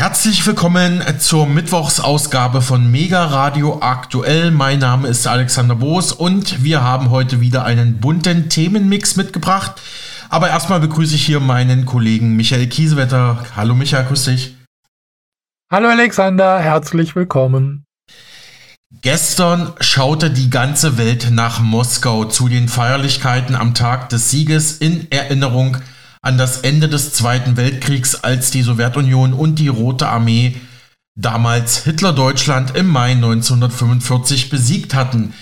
Herzlich willkommen zur Mittwochsausgabe von Mega Radio Aktuell. Mein Name ist Alexander Boos und wir haben heute wieder einen bunten Themenmix mitgebracht. Aber erstmal begrüße ich hier meinen Kollegen Michael Kiesewetter. Hallo Michael, grüß dich. Hallo Alexander, herzlich willkommen. Gestern schaute die ganze Welt nach Moskau zu den Feierlichkeiten am Tag des Sieges in Erinnerung an an das Ende des Zweiten Weltkriegs, als die Sowjetunion und die Rote Armee damals Hitler-Deutschland im Mai 1945 besiegt hatten.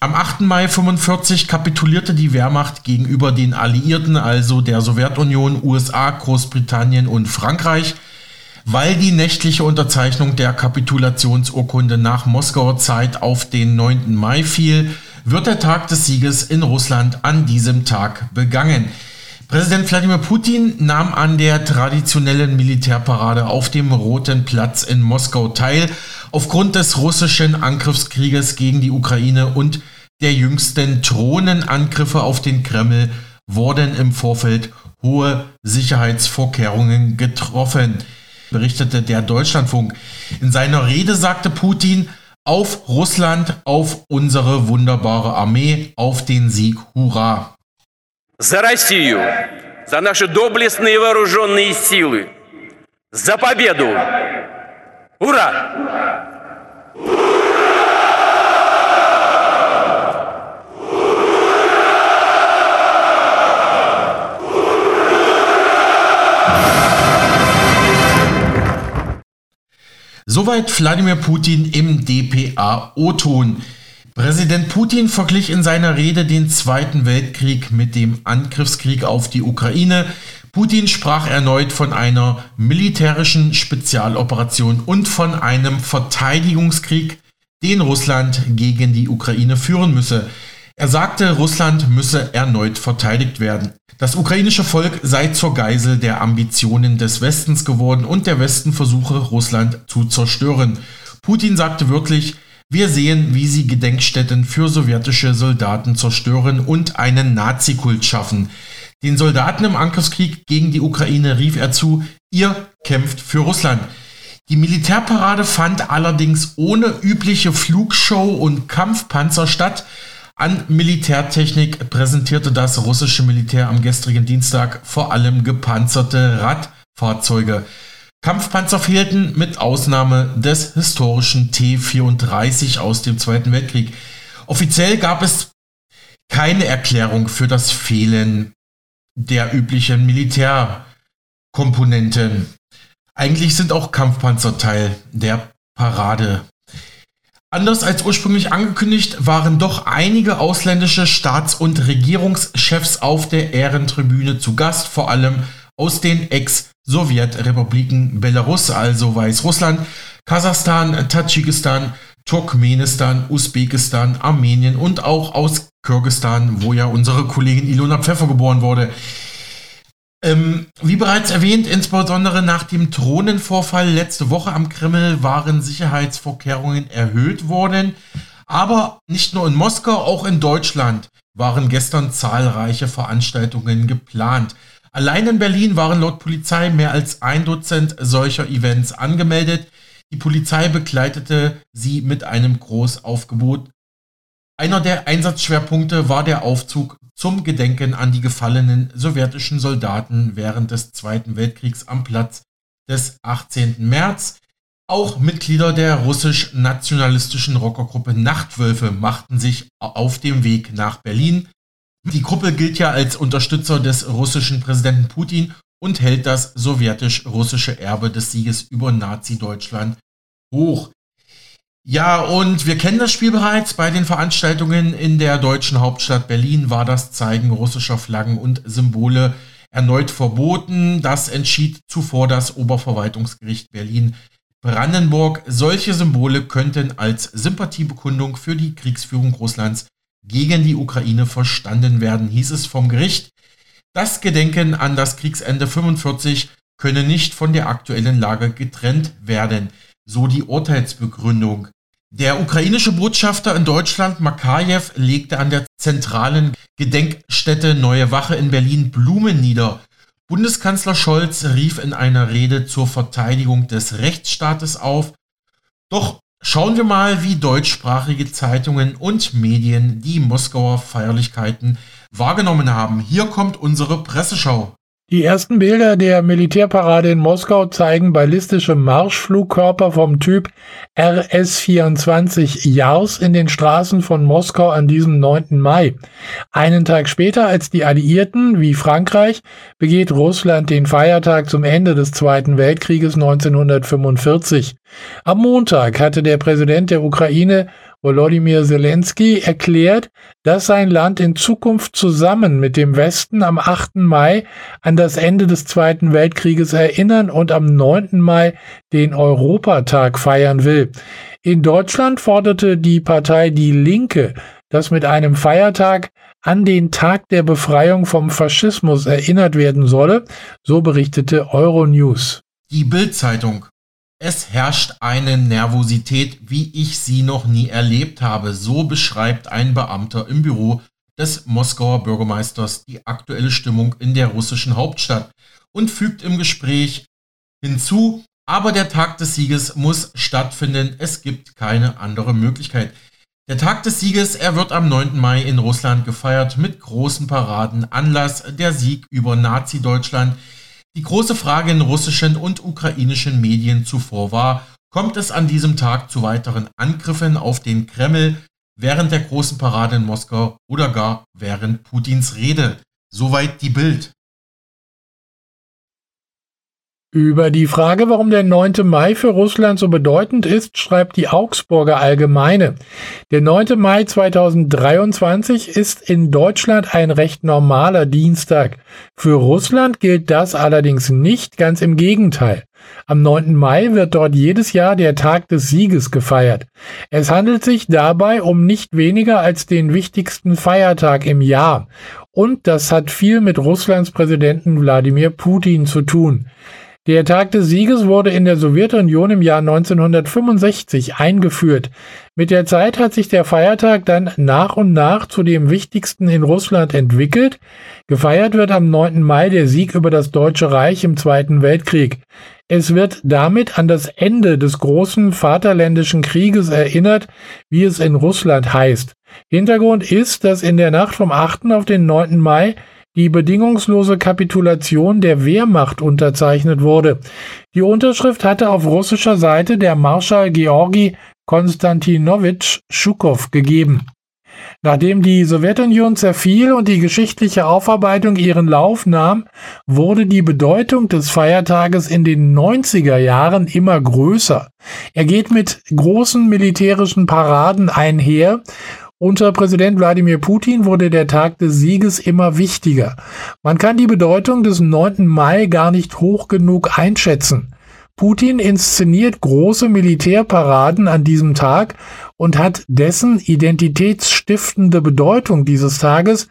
Am 8. Mai 1945 kapitulierte die Wehrmacht gegenüber den Alliierten, also der Sowjetunion, USA, Großbritannien und Frankreich. Weil die nächtliche Unterzeichnung der Kapitulationsurkunde nach Moskauer Zeit auf den 9. Mai fiel, wird der Tag des Sieges in Russland an diesem Tag begangen. Präsident Wladimir Putin nahm an der traditionellen Militärparade auf dem Roten Platz in Moskau teil. Aufgrund des russischen Angriffskrieges gegen die Ukraine und der jüngsten Drohnenangriffe auf den Kreml wurden im Vorfeld hohe Sicherheitsvorkehrungen getroffen, berichtete der Deutschlandfunk. In seiner Rede sagte Putin, auf Russland, auf unsere wunderbare Armee, auf den Sieg, hurra! За Россию, за наши доблестные вооруженные силы, за победу! Ура! Soweit Wladimir Putin im DPA-O-Ton. Präsident Putin verglich in seiner Rede den Zweiten Weltkrieg mit dem Angriffskrieg auf die Ukraine. Putin sprach erneut von einer militärischen Spezialoperation und von einem Verteidigungskrieg, den Russland gegen die Ukraine führen müsse. Er sagte, Russland müsse erneut verteidigt werden. Das ukrainische Volk sei zur Geisel der Ambitionen des Westens geworden und der Westen versuche, Russland zu zerstören. Putin sagte wörtlich, wir sehen, wie sie Gedenkstätten für sowjetische Soldaten zerstören und einen Nazikult schaffen. Den Soldaten im Angriffskrieg gegen die Ukraine rief er zu, ihr kämpft für Russland. Die Militärparade fand allerdings ohne übliche Flugshow und Kampfpanzer statt. An Militärtechnik präsentierte das russische Militär am gestrigen Dienstag vor allem gepanzerte Radfahrzeuge. Kampfpanzer fehlten mit Ausnahme des historischen T-34 aus dem Zweiten Weltkrieg. Offiziell gab es keine Erklärung für das Fehlen der üblichen Militärkomponenten. Eigentlich sind auch Kampfpanzer Teil der Parade. Anders als ursprünglich angekündigt, waren doch einige ausländische Staats- und Regierungschefs auf der Ehrentribüne zu Gast, vor allem aus den Ex-Sowjetrepubliken Belarus, also Weißrussland, Kasachstan, Tadschikistan, Turkmenistan, Usbekistan, Armenien und auch aus Kirgistan, wo ja unsere Kollegin Ilona Pfeffer geboren wurde. Ähm, wie bereits erwähnt, insbesondere nach dem Thronenvorfall letzte Woche am Kreml waren Sicherheitsvorkehrungen erhöht worden. Aber nicht nur in Moskau, auch in Deutschland waren gestern zahlreiche Veranstaltungen geplant. Allein in Berlin waren laut Polizei mehr als ein Dutzend solcher Events angemeldet. Die Polizei begleitete sie mit einem Großaufgebot. Einer der Einsatzschwerpunkte war der Aufzug zum Gedenken an die gefallenen sowjetischen Soldaten während des Zweiten Weltkriegs am Platz des 18. März. Auch Mitglieder der russisch-nationalistischen Rockergruppe Nachtwölfe machten sich auf dem Weg nach Berlin. Die Gruppe gilt ja als Unterstützer des russischen Präsidenten Putin und hält das sowjetisch-russische Erbe des Sieges über Nazi-Deutschland hoch. Ja, und wir kennen das Spiel bereits. Bei den Veranstaltungen in der deutschen Hauptstadt Berlin war das Zeigen russischer Flaggen und Symbole erneut verboten. Das entschied zuvor das Oberverwaltungsgericht Berlin. Brandenburg. Solche Symbole könnten als Sympathiebekundung für die Kriegsführung Russlands gegen die Ukraine verstanden werden, hieß es vom Gericht. Das Gedenken an das Kriegsende 45 könne nicht von der aktuellen Lage getrennt werden, so die Urteilsbegründung. Der ukrainische Botschafter in Deutschland, Makajew, legte an der zentralen Gedenkstätte Neue Wache in Berlin Blumen nieder. Bundeskanzler Scholz rief in einer Rede zur Verteidigung des Rechtsstaates auf. Doch schauen wir mal, wie deutschsprachige Zeitungen und Medien die Moskauer Feierlichkeiten wahrgenommen haben. Hier kommt unsere Presseschau. Die ersten Bilder der Militärparade in Moskau zeigen ballistische Marschflugkörper vom Typ RS-24 Jars in den Straßen von Moskau an diesem 9. Mai. Einen Tag später als die Alliierten wie Frankreich begeht Russland den Feiertag zum Ende des Zweiten Weltkrieges 1945. Am Montag hatte der Präsident der Ukraine Volodymyr Zelensky erklärt, dass sein Land in Zukunft zusammen mit dem Westen am 8. Mai an das Ende des Zweiten Weltkrieges erinnern und am 9. Mai den Europatag feiern will. In Deutschland forderte die Partei Die Linke, dass mit einem Feiertag an den Tag der Befreiung vom Faschismus erinnert werden solle, so berichtete Euronews. Die Bild-Zeitung es herrscht eine Nervosität, wie ich sie noch nie erlebt habe. So beschreibt ein Beamter im Büro des Moskauer Bürgermeisters die aktuelle Stimmung in der russischen Hauptstadt und fügt im Gespräch hinzu, aber der Tag des Sieges muss stattfinden. Es gibt keine andere Möglichkeit. Der Tag des Sieges, er wird am 9. Mai in Russland gefeiert mit großen Paraden. Anlass der Sieg über Nazi-Deutschland die große Frage in russischen und ukrainischen Medien zuvor war, kommt es an diesem Tag zu weiteren Angriffen auf den Kreml während der großen Parade in Moskau oder gar während Putins Rede. Soweit die Bild. Über die Frage, warum der 9. Mai für Russland so bedeutend ist, schreibt die Augsburger Allgemeine. Der 9. Mai 2023 ist in Deutschland ein recht normaler Dienstag. Für Russland gilt das allerdings nicht, ganz im Gegenteil. Am 9. Mai wird dort jedes Jahr der Tag des Sieges gefeiert. Es handelt sich dabei um nicht weniger als den wichtigsten Feiertag im Jahr. Und das hat viel mit Russlands Präsidenten Wladimir Putin zu tun. Der Tag des Sieges wurde in der Sowjetunion im Jahr 1965 eingeführt. Mit der Zeit hat sich der Feiertag dann nach und nach zu dem wichtigsten in Russland entwickelt. Gefeiert wird am 9. Mai der Sieg über das Deutsche Reich im Zweiten Weltkrieg. Es wird damit an das Ende des großen Vaterländischen Krieges erinnert, wie es in Russland heißt. Hintergrund ist, dass in der Nacht vom 8. auf den 9. Mai die bedingungslose Kapitulation der Wehrmacht unterzeichnet wurde. Die Unterschrift hatte auf russischer Seite der Marschall Georgi Konstantinowitsch Schukow gegeben. Nachdem die Sowjetunion zerfiel und die geschichtliche Aufarbeitung ihren Lauf nahm, wurde die Bedeutung des Feiertages in den 90er Jahren immer größer. Er geht mit großen militärischen Paraden einher unter Präsident Wladimir Putin wurde der Tag des Sieges immer wichtiger. Man kann die Bedeutung des 9. Mai gar nicht hoch genug einschätzen. Putin inszeniert große Militärparaden an diesem Tag und hat dessen identitätsstiftende Bedeutung dieses Tages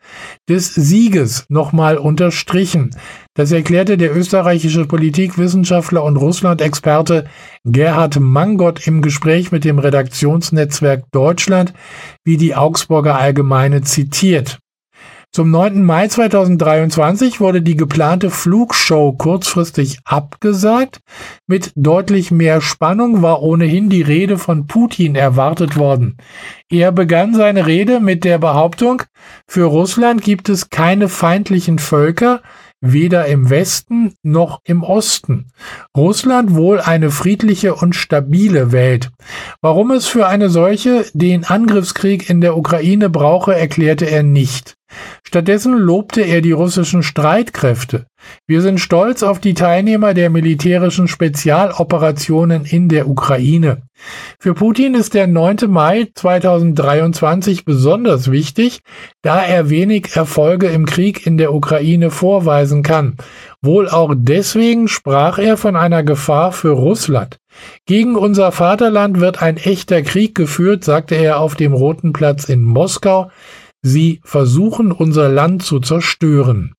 des Sieges nochmal unterstrichen. Das erklärte der österreichische Politikwissenschaftler und Russland-Experte Gerhard Mangott im Gespräch mit dem Redaktionsnetzwerk Deutschland, wie die Augsburger Allgemeine zitiert. Zum 9. Mai 2023 wurde die geplante Flugshow kurzfristig abgesagt. Mit deutlich mehr Spannung war ohnehin die Rede von Putin erwartet worden. Er begann seine Rede mit der Behauptung, für Russland gibt es keine feindlichen Völker, weder im Westen noch im Osten. Russland wohl eine friedliche und stabile Welt. Warum es für eine solche den Angriffskrieg in der Ukraine brauche, erklärte er nicht. Stattdessen lobte er die russischen Streitkräfte. Wir sind stolz auf die Teilnehmer der militärischen Spezialoperationen in der Ukraine. Für Putin ist der 9. Mai 2023 besonders wichtig, da er wenig Erfolge im Krieg in der Ukraine vorweisen kann. Wohl auch deswegen sprach er von einer Gefahr für Russland. Gegen unser Vaterland wird ein echter Krieg geführt, sagte er auf dem Roten Platz in Moskau. Sie versuchen unser Land zu zerstören.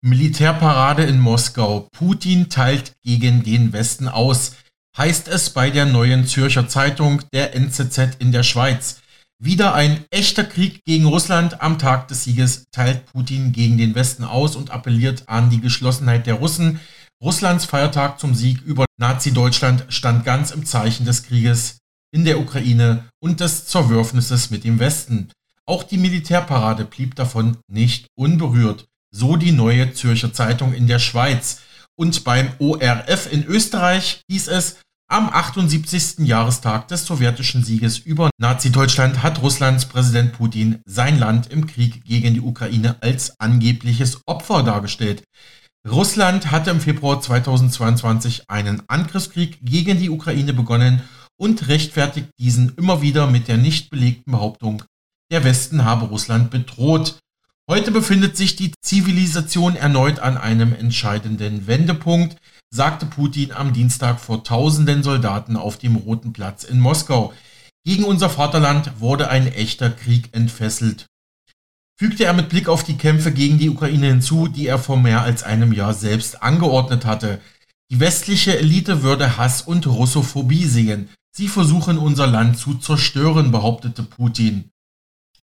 Militärparade in Moskau. Putin teilt gegen den Westen aus, heißt es bei der neuen Zürcher Zeitung der NZZ in der Schweiz. Wieder ein echter Krieg gegen Russland. Am Tag des Sieges teilt Putin gegen den Westen aus und appelliert an die Geschlossenheit der Russen. Russlands Feiertag zum Sieg über Nazi-Deutschland stand ganz im Zeichen des Krieges in der Ukraine und des Zerwürfnisses mit dem Westen. Auch die Militärparade blieb davon nicht unberührt. So die neue Zürcher Zeitung in der Schweiz. Und beim ORF in Österreich hieß es, am 78. Jahrestag des sowjetischen Sieges über Nazi-Deutschland hat Russlands Präsident Putin sein Land im Krieg gegen die Ukraine als angebliches Opfer dargestellt. Russland hatte im Februar 2022 einen Angriffskrieg gegen die Ukraine begonnen und rechtfertigt diesen immer wieder mit der nicht belegten Behauptung, der Westen habe Russland bedroht. Heute befindet sich die Zivilisation erneut an einem entscheidenden Wendepunkt sagte Putin am Dienstag vor tausenden Soldaten auf dem Roten Platz in Moskau. Gegen unser Vaterland wurde ein echter Krieg entfesselt. Fügte er mit Blick auf die Kämpfe gegen die Ukraine hinzu, die er vor mehr als einem Jahr selbst angeordnet hatte. Die westliche Elite würde Hass und Russophobie sehen. Sie versuchen unser Land zu zerstören, behauptete Putin.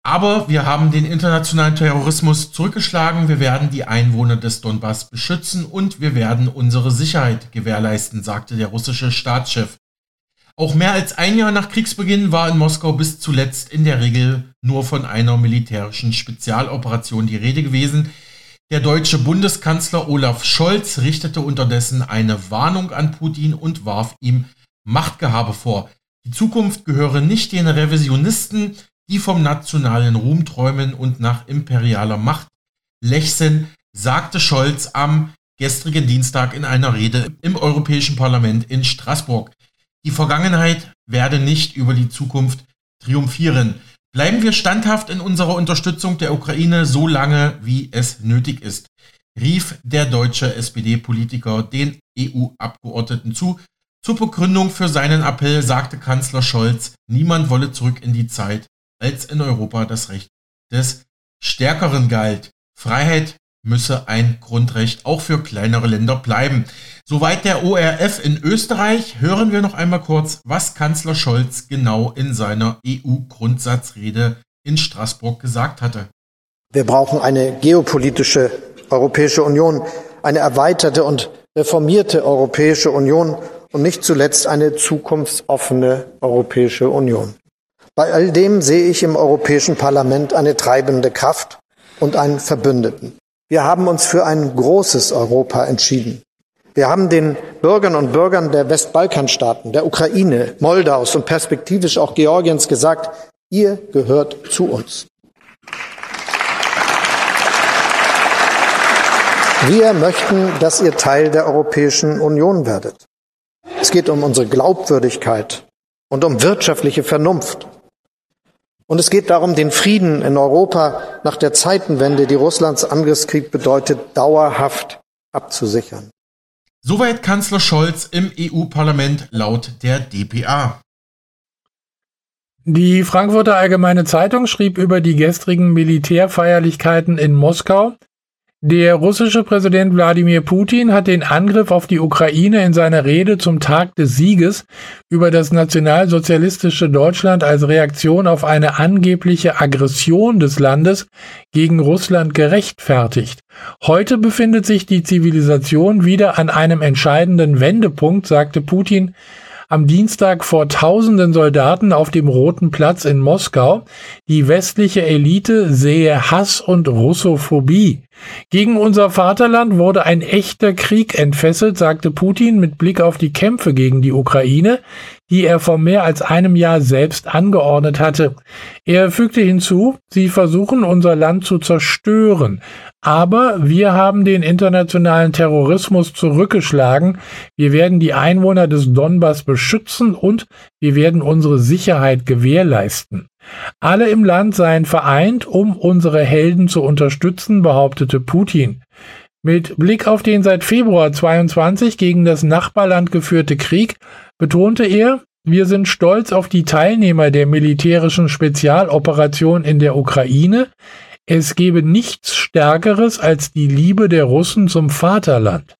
Aber wir haben den internationalen Terrorismus zurückgeschlagen, wir werden die Einwohner des Donbass beschützen und wir werden unsere Sicherheit gewährleisten, sagte der russische Staatschef. Auch mehr als ein Jahr nach Kriegsbeginn war in Moskau bis zuletzt in der Regel nur von einer militärischen Spezialoperation die Rede gewesen. Der deutsche Bundeskanzler Olaf Scholz richtete unterdessen eine Warnung an Putin und warf ihm Machtgehabe vor. Die Zukunft gehöre nicht den Revisionisten, die vom nationalen Ruhm träumen und nach imperialer Macht lechzen, sagte Scholz am gestrigen Dienstag in einer Rede im Europäischen Parlament in Straßburg. Die Vergangenheit werde nicht über die Zukunft triumphieren. Bleiben wir standhaft in unserer Unterstützung der Ukraine so lange, wie es nötig ist, rief der deutsche SPD-Politiker den EU-Abgeordneten zu. Zur Begründung für seinen Appell sagte Kanzler Scholz, niemand wolle zurück in die Zeit, als in Europa das Recht des Stärkeren galt. Freiheit müsse ein Grundrecht auch für kleinere Länder bleiben. Soweit der ORF in Österreich. Hören wir noch einmal kurz, was Kanzler Scholz genau in seiner EU-Grundsatzrede in Straßburg gesagt hatte. Wir brauchen eine geopolitische Europäische Union, eine erweiterte und reformierte Europäische Union und nicht zuletzt eine zukunftsoffene Europäische Union. Bei all dem sehe ich im Europäischen Parlament eine treibende Kraft und einen Verbündeten. Wir haben uns für ein großes Europa entschieden. Wir haben den Bürgern und Bürgern der Westbalkanstaaten, der Ukraine, Moldaus und perspektivisch auch Georgiens gesagt, ihr gehört zu uns. Wir möchten, dass ihr Teil der Europäischen Union werdet. Es geht um unsere Glaubwürdigkeit und um wirtschaftliche Vernunft. Und es geht darum, den Frieden in Europa nach der Zeitenwende, die Russlands Angriffskrieg bedeutet, dauerhaft abzusichern. Soweit Kanzler Scholz im EU-Parlament laut der DPA. Die Frankfurter Allgemeine Zeitung schrieb über die gestrigen Militärfeierlichkeiten in Moskau, der russische Präsident Wladimir Putin hat den Angriff auf die Ukraine in seiner Rede zum Tag des Sieges über das nationalsozialistische Deutschland als Reaktion auf eine angebliche Aggression des Landes gegen Russland gerechtfertigt. Heute befindet sich die Zivilisation wieder an einem entscheidenden Wendepunkt, sagte Putin am Dienstag vor tausenden Soldaten auf dem Roten Platz in Moskau. Die westliche Elite sehe Hass und Russophobie. Gegen unser Vaterland wurde ein echter Krieg entfesselt, sagte Putin mit Blick auf die Kämpfe gegen die Ukraine, die er vor mehr als einem Jahr selbst angeordnet hatte. Er fügte hinzu, sie versuchen unser Land zu zerstören. Aber wir haben den internationalen Terrorismus zurückgeschlagen. Wir werden die Einwohner des Donbass beschützen und wir werden unsere Sicherheit gewährleisten. Alle im Land seien vereint, um unsere Helden zu unterstützen, behauptete Putin. Mit Blick auf den seit Februar 22 gegen das Nachbarland geführte Krieg betonte er, wir sind stolz auf die Teilnehmer der militärischen Spezialoperation in der Ukraine. Es gebe nichts Stärkeres als die Liebe der Russen zum Vaterland.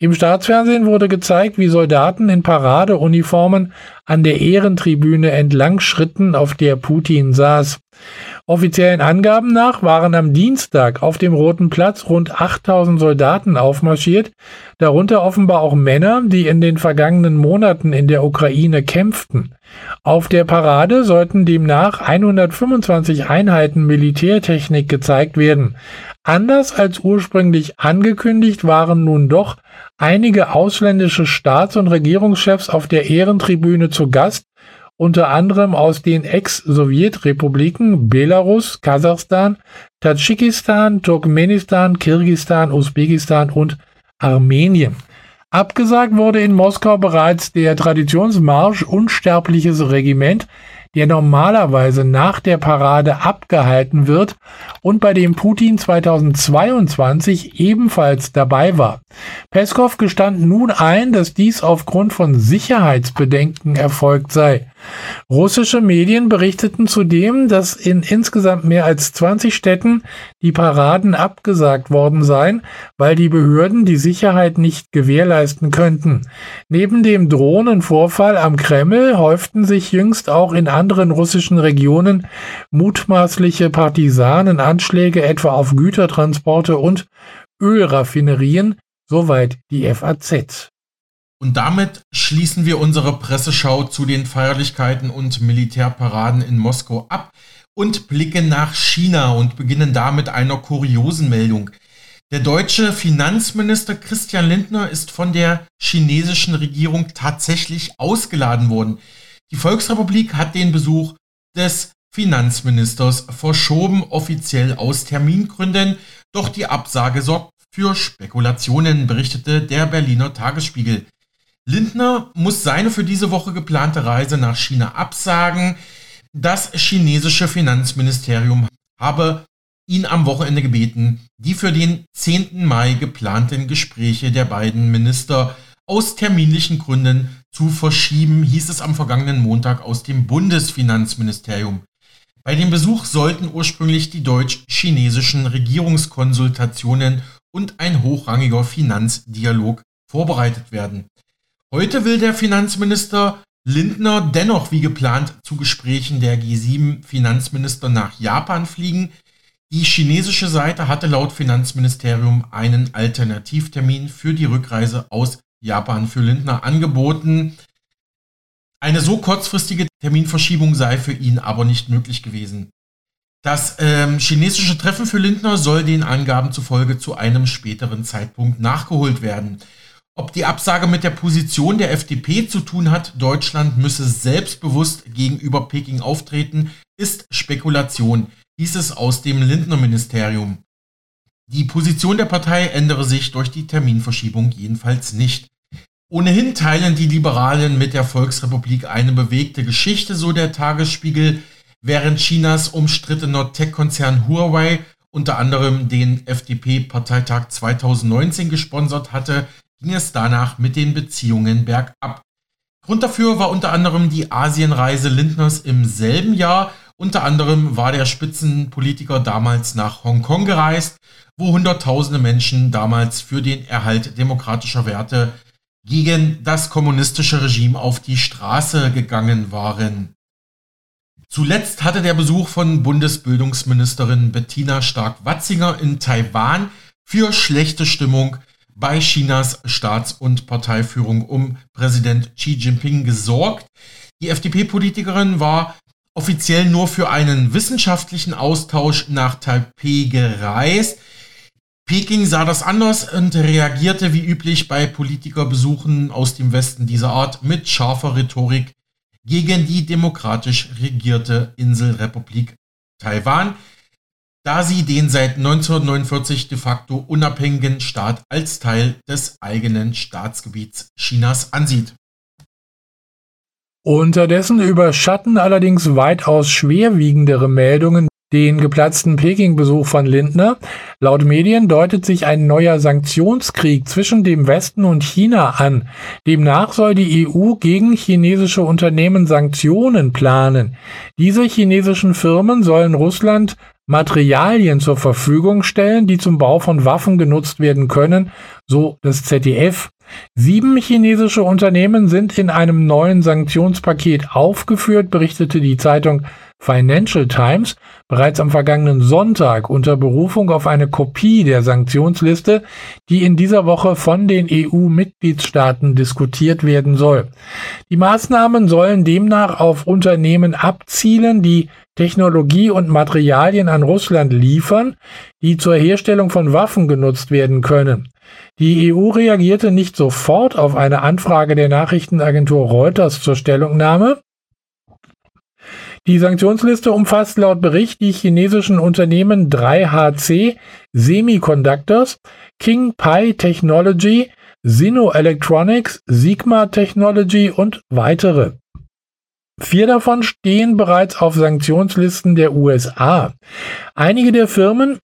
Im Staatsfernsehen wurde gezeigt, wie Soldaten in Paradeuniformen an der Ehrentribüne entlang schritten, auf der Putin saß. Offiziellen Angaben nach waren am Dienstag auf dem Roten Platz rund 8000 Soldaten aufmarschiert, darunter offenbar auch Männer, die in den vergangenen Monaten in der Ukraine kämpften. Auf der Parade sollten demnach 125 Einheiten Militärtechnik gezeigt werden. Anders als ursprünglich angekündigt waren nun doch einige ausländische Staats- und Regierungschefs auf der Ehrentribüne zu Gast, unter anderem aus den Ex-Sowjetrepubliken Belarus, Kasachstan, Tadschikistan, Turkmenistan, Kirgistan, Usbekistan und Armenien. Abgesagt wurde in Moskau bereits der Traditionsmarsch Unsterbliches Regiment, der normalerweise nach der Parade abgehalten wird und bei dem Putin 2022 ebenfalls dabei war. Peskov gestand nun ein, dass dies aufgrund von Sicherheitsbedenken erfolgt sei. Russische Medien berichteten zudem, dass in insgesamt mehr als 20 Städten die Paraden abgesagt worden seien, weil die Behörden die Sicherheit nicht gewährleisten könnten. Neben dem Drohnenvorfall am Kreml häuften sich jüngst auch in anderen russischen Regionen mutmaßliche Partisanenanschläge etwa auf Gütertransporte und Ölraffinerien, soweit die FAZ. Und damit schließen wir unsere Presseschau zu den Feierlichkeiten und Militärparaden in Moskau ab und blicken nach China und beginnen damit einer kuriosen Meldung. Der deutsche Finanzminister Christian Lindner ist von der chinesischen Regierung tatsächlich ausgeladen worden. Die Volksrepublik hat den Besuch des Finanzministers verschoben, offiziell aus Termingründen, doch die Absage sorgt für Spekulationen, berichtete der Berliner Tagesspiegel. Lindner muss seine für diese Woche geplante Reise nach China absagen. Das chinesische Finanzministerium habe ihn am Wochenende gebeten, die für den 10. Mai geplanten Gespräche der beiden Minister aus terminlichen Gründen zu verschieben, hieß es am vergangenen Montag aus dem Bundesfinanzministerium. Bei dem Besuch sollten ursprünglich die deutsch-chinesischen Regierungskonsultationen und ein hochrangiger Finanzdialog vorbereitet werden. Heute will der Finanzminister Lindner dennoch wie geplant zu Gesprächen der G7-Finanzminister nach Japan fliegen. Die chinesische Seite hatte laut Finanzministerium einen Alternativtermin für die Rückreise aus Japan für Lindner angeboten. Eine so kurzfristige Terminverschiebung sei für ihn aber nicht möglich gewesen. Das ähm, chinesische Treffen für Lindner soll den Angaben zufolge zu einem späteren Zeitpunkt nachgeholt werden. Ob die Absage mit der Position der FDP zu tun hat, Deutschland müsse selbstbewusst gegenüber Peking auftreten, ist Spekulation, hieß es aus dem Lindner-Ministerium. Die Position der Partei ändere sich durch die Terminverschiebung jedenfalls nicht. Ohnehin teilen die Liberalen mit der Volksrepublik eine bewegte Geschichte, so der Tagesspiegel, während Chinas umstrittener Tech-Konzern Huawei unter anderem den FDP-Parteitag 2019 gesponsert hatte, ging es danach mit den Beziehungen bergab. Grund dafür war unter anderem die Asienreise Lindners im selben Jahr. Unter anderem war der Spitzenpolitiker damals nach Hongkong gereist, wo Hunderttausende Menschen damals für den Erhalt demokratischer Werte gegen das kommunistische Regime auf die Straße gegangen waren. Zuletzt hatte der Besuch von Bundesbildungsministerin Bettina Stark-Watzinger in Taiwan für schlechte Stimmung bei Chinas Staats- und Parteiführung um Präsident Xi Jinping gesorgt. Die FDP-Politikerin war offiziell nur für einen wissenschaftlichen Austausch nach Taipei gereist. Peking sah das anders und reagierte wie üblich bei Politikerbesuchen aus dem Westen dieser Art mit scharfer Rhetorik gegen die demokratisch regierte Inselrepublik Taiwan da sie den seit 1949 de facto unabhängigen Staat als Teil des eigenen Staatsgebiets Chinas ansieht. Unterdessen überschatten allerdings weitaus schwerwiegendere Meldungen den geplatzten Peking-Besuch von Lindner. Laut Medien deutet sich ein neuer Sanktionskrieg zwischen dem Westen und China an. Demnach soll die EU gegen chinesische Unternehmen Sanktionen planen. Diese chinesischen Firmen sollen Russland Materialien zur Verfügung stellen, die zum Bau von Waffen genutzt werden können, so das ZDF. Sieben chinesische Unternehmen sind in einem neuen Sanktionspaket aufgeführt, berichtete die Zeitung Financial Times bereits am vergangenen Sonntag unter Berufung auf eine Kopie der Sanktionsliste, die in dieser Woche von den EU-Mitgliedstaaten diskutiert werden soll. Die Maßnahmen sollen demnach auf Unternehmen abzielen, die Technologie und Materialien an Russland liefern, die zur Herstellung von Waffen genutzt werden können. Die EU reagierte nicht sofort auf eine Anfrage der Nachrichtenagentur Reuters zur Stellungnahme. Die Sanktionsliste umfasst laut Bericht die chinesischen Unternehmen 3HC Semiconductors, King Pi Technology, Sino Electronics, Sigma Technology und weitere. Vier davon stehen bereits auf Sanktionslisten der USA. Einige der Firmen,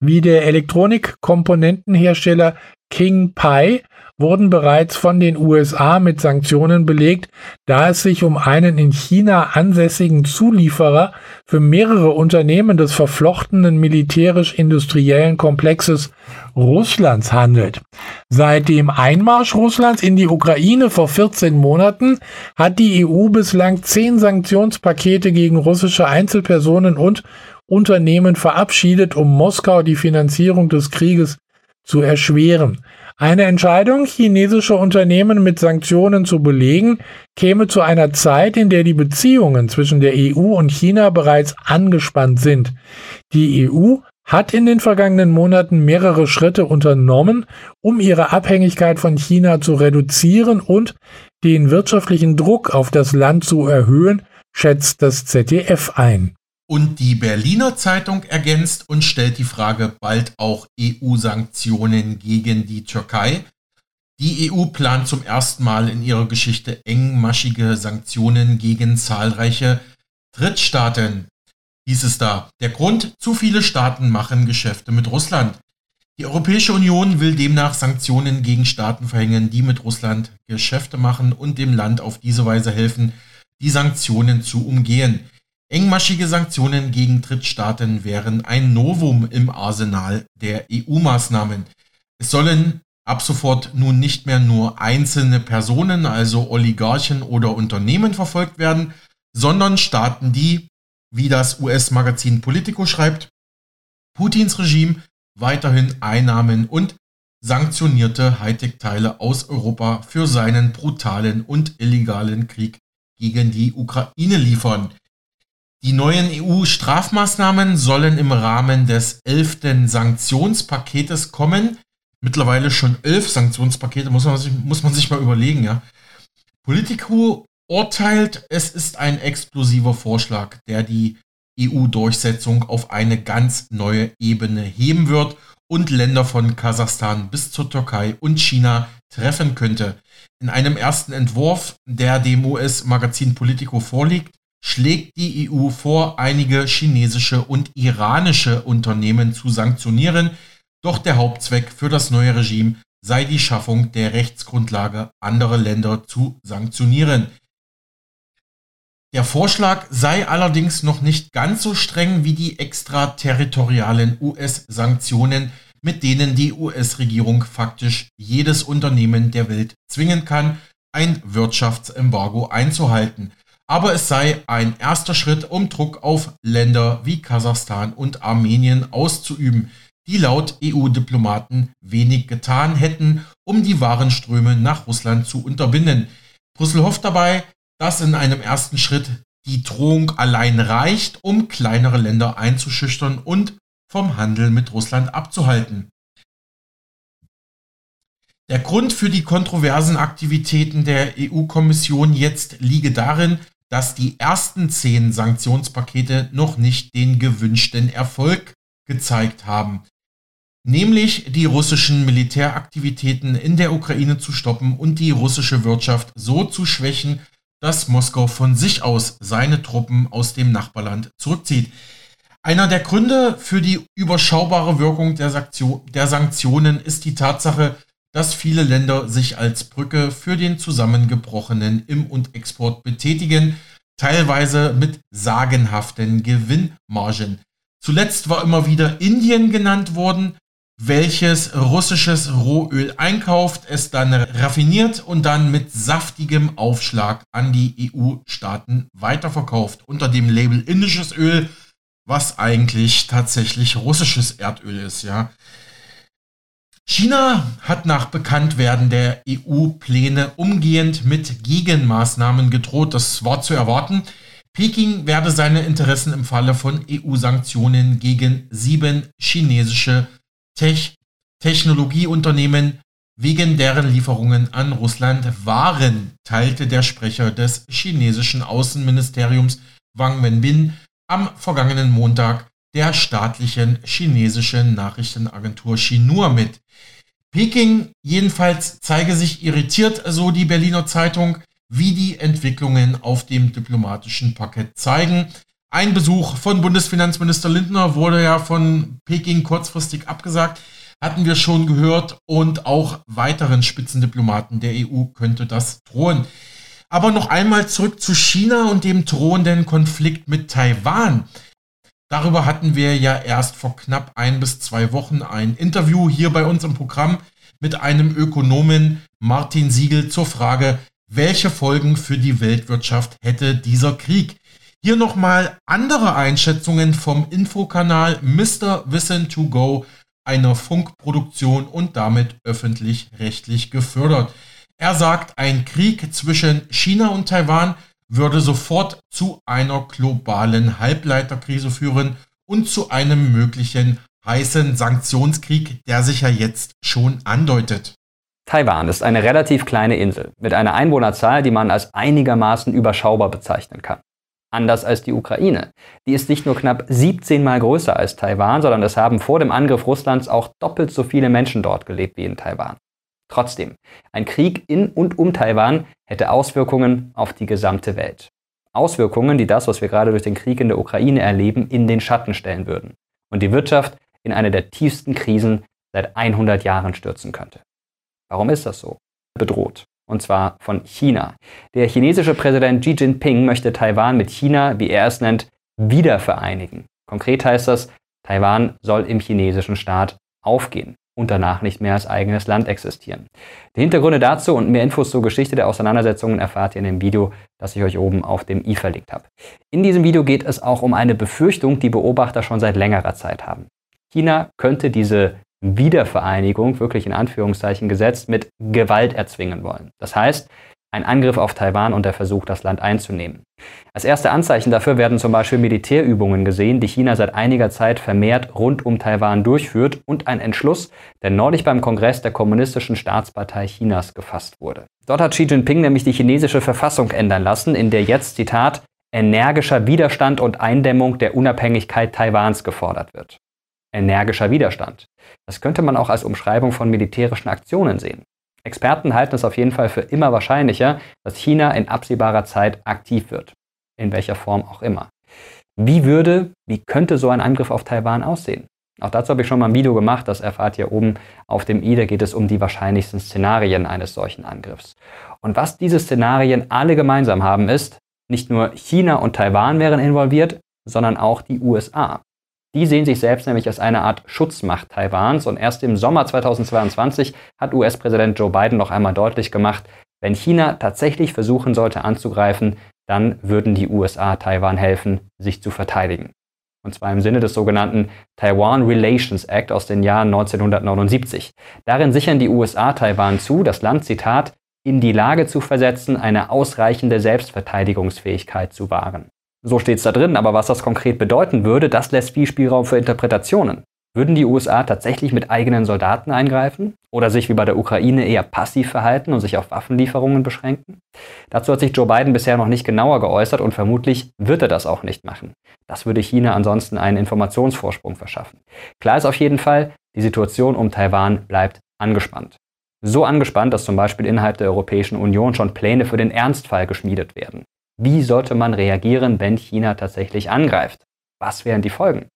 wie der Elektronikkomponentenhersteller King Pi, wurden bereits von den USA mit Sanktionen belegt, da es sich um einen in China ansässigen Zulieferer für mehrere Unternehmen des verflochtenen militärisch-industriellen Komplexes Russlands handelt. Seit dem Einmarsch Russlands in die Ukraine vor 14 Monaten hat die EU bislang zehn Sanktionspakete gegen russische Einzelpersonen und Unternehmen verabschiedet, um Moskau die Finanzierung des Krieges zu erschweren. Eine Entscheidung, chinesische Unternehmen mit Sanktionen zu belegen, käme zu einer Zeit, in der die Beziehungen zwischen der EU und China bereits angespannt sind. Die EU hat in den vergangenen Monaten mehrere Schritte unternommen, um ihre Abhängigkeit von China zu reduzieren und den wirtschaftlichen Druck auf das Land zu erhöhen, schätzt das ZDF ein. Und die Berliner Zeitung ergänzt und stellt die Frage bald auch EU-Sanktionen gegen die Türkei. Die EU plant zum ersten Mal in ihrer Geschichte engmaschige Sanktionen gegen zahlreiche Drittstaaten. Hieß es da. Der Grund, zu viele Staaten machen Geschäfte mit Russland. Die Europäische Union will demnach Sanktionen gegen Staaten verhängen, die mit Russland Geschäfte machen und dem Land auf diese Weise helfen, die Sanktionen zu umgehen. Engmaschige Sanktionen gegen Drittstaaten wären ein Novum im Arsenal der EU-Maßnahmen. Es sollen ab sofort nun nicht mehr nur einzelne Personen, also Oligarchen oder Unternehmen verfolgt werden, sondern Staaten, die, wie das US-Magazin Politico schreibt, Putins Regime weiterhin Einnahmen und sanktionierte Hightech-Teile aus Europa für seinen brutalen und illegalen Krieg gegen die Ukraine liefern. Die neuen EU-Strafmaßnahmen sollen im Rahmen des elften Sanktionspaketes kommen. Mittlerweile schon elf Sanktionspakete, muss man sich, muss man sich mal überlegen, ja. Politico urteilt, es ist ein explosiver Vorschlag, der die EU-Durchsetzung auf eine ganz neue Ebene heben wird und Länder von Kasachstan bis zur Türkei und China treffen könnte. In einem ersten Entwurf, der dem US-Magazin Politico vorliegt, schlägt die EU vor, einige chinesische und iranische Unternehmen zu sanktionieren, doch der Hauptzweck für das neue Regime sei die Schaffung der Rechtsgrundlage, andere Länder zu sanktionieren. Der Vorschlag sei allerdings noch nicht ganz so streng wie die extraterritorialen US-Sanktionen, mit denen die US-Regierung faktisch jedes Unternehmen der Welt zwingen kann, ein Wirtschaftsembargo einzuhalten aber es sei ein erster Schritt, um Druck auf Länder wie Kasachstan und Armenien auszuüben, die laut EU-Diplomaten wenig getan hätten, um die Warenströme nach Russland zu unterbinden. Brüssel hofft dabei, dass in einem ersten Schritt die Drohung allein reicht, um kleinere Länder einzuschüchtern und vom Handel mit Russland abzuhalten. Der Grund für die kontroversen Aktivitäten der EU-Kommission jetzt liege darin, dass die ersten zehn Sanktionspakete noch nicht den gewünschten Erfolg gezeigt haben, nämlich die russischen Militäraktivitäten in der Ukraine zu stoppen und die russische Wirtschaft so zu schwächen, dass Moskau von sich aus seine Truppen aus dem Nachbarland zurückzieht. Einer der Gründe für die überschaubare Wirkung der, Sanktionen ist die Tatsache, dass viele Länder sich als Brücke für den zusammengebrochenen Im- und Export betätigen, teilweise mit sagenhaften Gewinnmargen. Zuletzt war immer wieder Indien genannt worden, welches russisches Rohöl einkauft, es dann raffiniert und dann mit saftigem Aufschlag an die EU-Staaten weiterverkauft unter dem Label indisches Öl, was eigentlich tatsächlich russisches Erdöl ist, ja. China hat nach Bekanntwerden der EU-Pläne umgehend mit Gegenmaßnahmen gedroht. Das war zu erwarten. Peking werde seine Interessen im Falle von EU-Sanktionen gegen sieben chinesische Tech Technologieunternehmen wegen deren Lieferungen an Russland waren, teilte der Sprecher des chinesischen Außenministeriums Wang Wenbin am vergangenen Montag der staatlichen chinesischen Nachrichtenagentur Xinhua mit. Peking jedenfalls zeige sich irritiert, so die Berliner Zeitung, wie die Entwicklungen auf dem diplomatischen Parkett zeigen. Ein Besuch von Bundesfinanzminister Lindner wurde ja von Peking kurzfristig abgesagt, hatten wir schon gehört, und auch weiteren Spitzendiplomaten der EU könnte das drohen. Aber noch einmal zurück zu China und dem drohenden Konflikt mit Taiwan. Darüber hatten wir ja erst vor knapp ein bis zwei Wochen ein Interview hier bei uns im Programm mit einem Ökonomen Martin Siegel zur Frage, welche Folgen für die Weltwirtschaft hätte dieser Krieg? Hier nochmal andere Einschätzungen vom Infokanal Mr. Wissen to Go, einer Funkproduktion und damit öffentlich-rechtlich gefördert. Er sagt, ein Krieg zwischen China und Taiwan würde sofort zu einer globalen Halbleiterkrise führen und zu einem möglichen heißen Sanktionskrieg, der sich ja jetzt schon andeutet. Taiwan ist eine relativ kleine Insel mit einer Einwohnerzahl, die man als einigermaßen überschaubar bezeichnen kann. Anders als die Ukraine. Die ist nicht nur knapp 17 mal größer als Taiwan, sondern es haben vor dem Angriff Russlands auch doppelt so viele Menschen dort gelebt wie in Taiwan. Trotzdem, ein Krieg in und um Taiwan hätte Auswirkungen auf die gesamte Welt. Auswirkungen, die das, was wir gerade durch den Krieg in der Ukraine erleben, in den Schatten stellen würden und die Wirtschaft in eine der tiefsten Krisen seit 100 Jahren stürzen könnte. Warum ist das so? Bedroht und zwar von China. Der chinesische Präsident Xi Jinping möchte Taiwan mit China, wie er es nennt, wiedervereinigen. Konkret heißt das, Taiwan soll im chinesischen Staat aufgehen und danach nicht mehr als eigenes Land existieren. Die Hintergründe dazu und mehr Infos zur Geschichte der Auseinandersetzungen erfahrt ihr in dem Video, das ich euch oben auf dem i verlinkt habe. In diesem Video geht es auch um eine Befürchtung, die Beobachter schon seit längerer Zeit haben. China könnte diese Wiedervereinigung, wirklich in Anführungszeichen gesetzt, mit Gewalt erzwingen wollen. Das heißt, ein Angriff auf Taiwan und der Versuch, das Land einzunehmen. Als erste Anzeichen dafür werden zum Beispiel Militärübungen gesehen, die China seit einiger Zeit vermehrt rund um Taiwan durchführt und ein Entschluss, der neulich beim Kongress der Kommunistischen Staatspartei Chinas gefasst wurde. Dort hat Xi Jinping nämlich die chinesische Verfassung ändern lassen, in der jetzt, Zitat, energischer Widerstand und Eindämmung der Unabhängigkeit Taiwans gefordert wird energischer Widerstand. Das könnte man auch als Umschreibung von militärischen Aktionen sehen. Experten halten es auf jeden Fall für immer wahrscheinlicher, dass China in absehbarer Zeit aktiv wird. In welcher Form auch immer. Wie würde, wie könnte so ein Angriff auf Taiwan aussehen? Auch dazu habe ich schon mal ein Video gemacht, das erfahrt ihr oben auf dem i, da geht es um die wahrscheinlichsten Szenarien eines solchen Angriffs. Und was diese Szenarien alle gemeinsam haben ist, nicht nur China und Taiwan wären involviert, sondern auch die USA. Die sehen sich selbst nämlich als eine Art Schutzmacht Taiwans und erst im Sommer 2022 hat US-Präsident Joe Biden noch einmal deutlich gemacht, wenn China tatsächlich versuchen sollte anzugreifen, dann würden die USA Taiwan helfen, sich zu verteidigen. Und zwar im Sinne des sogenannten Taiwan Relations Act aus den Jahren 1979. Darin sichern die USA Taiwan zu, das Land, Zitat, in die Lage zu versetzen, eine ausreichende Selbstverteidigungsfähigkeit zu wahren. So steht es da drin, aber was das konkret bedeuten würde, das lässt viel Spielraum für Interpretationen. Würden die USA tatsächlich mit eigenen Soldaten eingreifen oder sich wie bei der Ukraine eher passiv verhalten und sich auf Waffenlieferungen beschränken? Dazu hat sich Joe Biden bisher noch nicht genauer geäußert und vermutlich wird er das auch nicht machen. Das würde China ansonsten einen Informationsvorsprung verschaffen. Klar ist auf jeden Fall, die Situation um Taiwan bleibt angespannt. So angespannt, dass zum Beispiel innerhalb der Europäischen Union schon Pläne für den Ernstfall geschmiedet werden. Wie sollte man reagieren, wenn China tatsächlich angreift? Was wären die Folgen?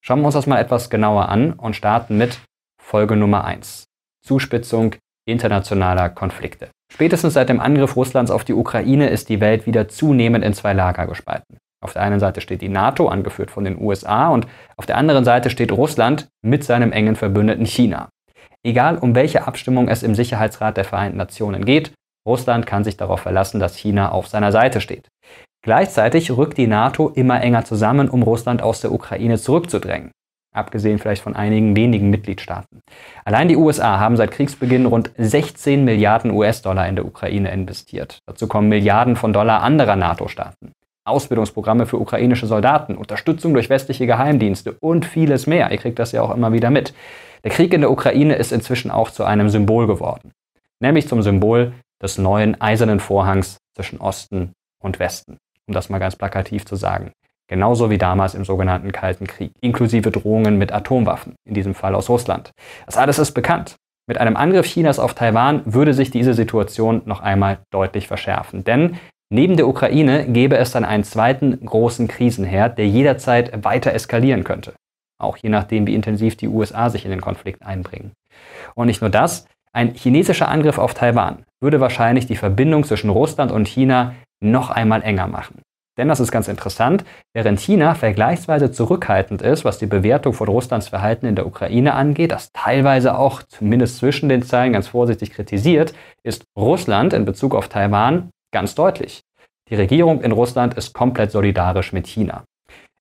Schauen wir uns das mal etwas genauer an und starten mit Folge Nummer 1. Zuspitzung internationaler Konflikte. Spätestens seit dem Angriff Russlands auf die Ukraine ist die Welt wieder zunehmend in zwei Lager gespalten. Auf der einen Seite steht die NATO, angeführt von den USA, und auf der anderen Seite steht Russland mit seinem engen Verbündeten China. Egal um welche Abstimmung es im Sicherheitsrat der Vereinten Nationen geht, Russland kann sich darauf verlassen, dass China auf seiner Seite steht. Gleichzeitig rückt die NATO immer enger zusammen, um Russland aus der Ukraine zurückzudrängen. Abgesehen vielleicht von einigen wenigen Mitgliedstaaten. Allein die USA haben seit Kriegsbeginn rund 16 Milliarden US-Dollar in der Ukraine investiert. Dazu kommen Milliarden von Dollar anderer NATO-Staaten. Ausbildungsprogramme für ukrainische Soldaten, Unterstützung durch westliche Geheimdienste und vieles mehr. Ihr kriegt das ja auch immer wieder mit. Der Krieg in der Ukraine ist inzwischen auch zu einem Symbol geworden. Nämlich zum Symbol des neuen eisernen Vorhangs zwischen Osten und Westen. Um das mal ganz plakativ zu sagen. Genauso wie damals im sogenannten Kalten Krieg, inklusive Drohungen mit Atomwaffen, in diesem Fall aus Russland. Das alles ist bekannt. Mit einem Angriff Chinas auf Taiwan würde sich diese Situation noch einmal deutlich verschärfen. Denn Neben der Ukraine gäbe es dann einen zweiten großen Krisenherd, der jederzeit weiter eskalieren könnte. Auch je nachdem, wie intensiv die USA sich in den Konflikt einbringen. Und nicht nur das, ein chinesischer Angriff auf Taiwan würde wahrscheinlich die Verbindung zwischen Russland und China noch einmal enger machen. Denn das ist ganz interessant, während China vergleichsweise zurückhaltend ist, was die Bewertung von Russlands Verhalten in der Ukraine angeht, das teilweise auch zumindest zwischen den Zeilen ganz vorsichtig kritisiert, ist Russland in Bezug auf Taiwan Ganz deutlich. Die Regierung in Russland ist komplett solidarisch mit China.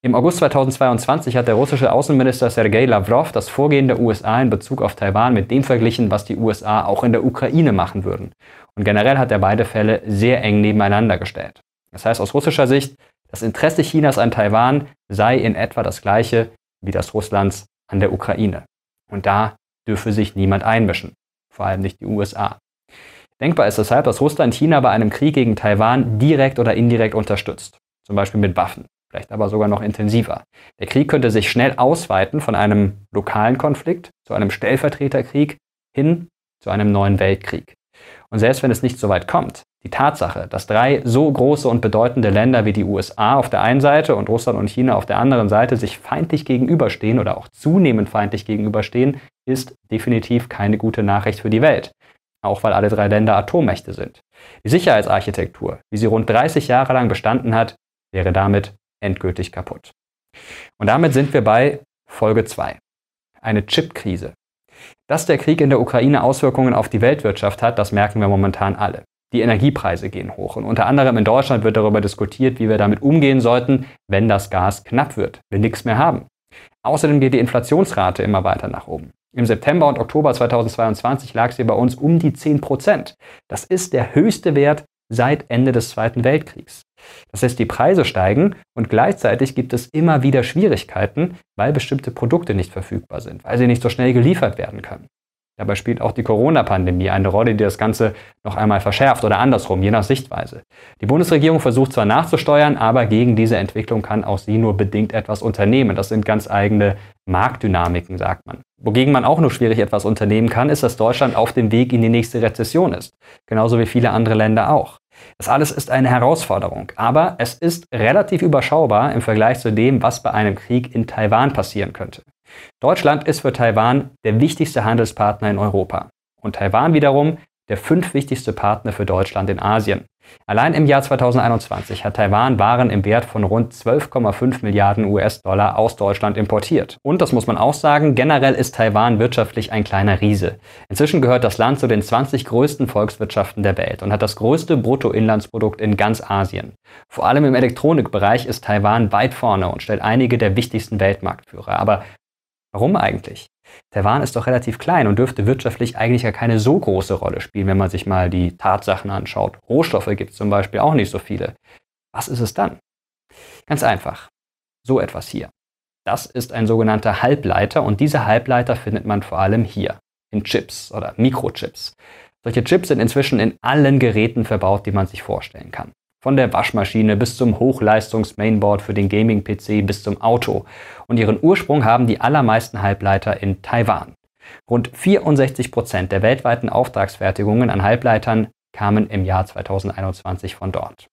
Im August 2022 hat der russische Außenminister Sergei Lavrov das Vorgehen der USA in Bezug auf Taiwan mit dem verglichen, was die USA auch in der Ukraine machen würden. Und generell hat er beide Fälle sehr eng nebeneinander gestellt. Das heißt aus russischer Sicht, das Interesse Chinas an Taiwan sei in etwa das gleiche wie das Russlands an der Ukraine. Und da dürfe sich niemand einmischen, vor allem nicht die USA. Denkbar ist deshalb, dass Russland China bei einem Krieg gegen Taiwan direkt oder indirekt unterstützt, zum Beispiel mit Waffen, vielleicht aber sogar noch intensiver. Der Krieg könnte sich schnell ausweiten von einem lokalen Konflikt zu einem Stellvertreterkrieg hin zu einem neuen Weltkrieg. Und selbst wenn es nicht so weit kommt, die Tatsache, dass drei so große und bedeutende Länder wie die USA auf der einen Seite und Russland und China auf der anderen Seite sich feindlich gegenüberstehen oder auch zunehmend feindlich gegenüberstehen, ist definitiv keine gute Nachricht für die Welt auch weil alle drei Länder Atommächte sind. Die Sicherheitsarchitektur, wie sie rund 30 Jahre lang bestanden hat, wäre damit endgültig kaputt. Und damit sind wir bei Folge 2. Eine Chipkrise. Dass der Krieg in der Ukraine Auswirkungen auf die Weltwirtschaft hat, das merken wir momentan alle. Die Energiepreise gehen hoch und unter anderem in Deutschland wird darüber diskutiert, wie wir damit umgehen sollten, wenn das Gas knapp wird, wir nichts mehr haben. Außerdem geht die Inflationsrate immer weiter nach oben. Im September und Oktober 2022 lag sie bei uns um die 10 Prozent. Das ist der höchste Wert seit Ende des Zweiten Weltkriegs. Das heißt, die Preise steigen und gleichzeitig gibt es immer wieder Schwierigkeiten, weil bestimmte Produkte nicht verfügbar sind, weil sie nicht so schnell geliefert werden können. Dabei spielt auch die Corona-Pandemie eine Rolle, die das Ganze noch einmal verschärft oder andersrum, je nach Sichtweise. Die Bundesregierung versucht zwar nachzusteuern, aber gegen diese Entwicklung kann auch sie nur bedingt etwas unternehmen. Das sind ganz eigene Marktdynamiken, sagt man. Wogegen man auch nur schwierig etwas unternehmen kann, ist, dass Deutschland auf dem Weg in die nächste Rezession ist. Genauso wie viele andere Länder auch. Das alles ist eine Herausforderung, aber es ist relativ überschaubar im Vergleich zu dem, was bei einem Krieg in Taiwan passieren könnte. Deutschland ist für Taiwan der wichtigste Handelspartner in Europa und Taiwan wiederum der fünftwichtigste Partner für Deutschland in Asien. Allein im Jahr 2021 hat Taiwan Waren im Wert von rund 12,5 Milliarden US-Dollar aus Deutschland importiert. Und das muss man auch sagen, generell ist Taiwan wirtschaftlich ein kleiner Riese. Inzwischen gehört das Land zu den 20 größten Volkswirtschaften der Welt und hat das größte Bruttoinlandsprodukt in ganz Asien. Vor allem im Elektronikbereich ist Taiwan weit vorne und stellt einige der wichtigsten Weltmarktführer. Aber Warum eigentlich? Taiwan ist doch relativ klein und dürfte wirtschaftlich eigentlich ja keine so große Rolle spielen, wenn man sich mal die Tatsachen anschaut. Rohstoffe gibt es zum Beispiel auch nicht so viele. Was ist es dann? Ganz einfach. So etwas hier. Das ist ein sogenannter Halbleiter und diese Halbleiter findet man vor allem hier, in Chips oder Mikrochips. Solche Chips sind inzwischen in allen Geräten verbaut, die man sich vorstellen kann. Von der Waschmaschine bis zum Hochleistungs-Mainboard für den Gaming-PC bis zum Auto. Und ihren Ursprung haben die allermeisten Halbleiter in Taiwan. Rund 64 Prozent der weltweiten Auftragsfertigungen an Halbleitern kamen im Jahr 2021 von dort.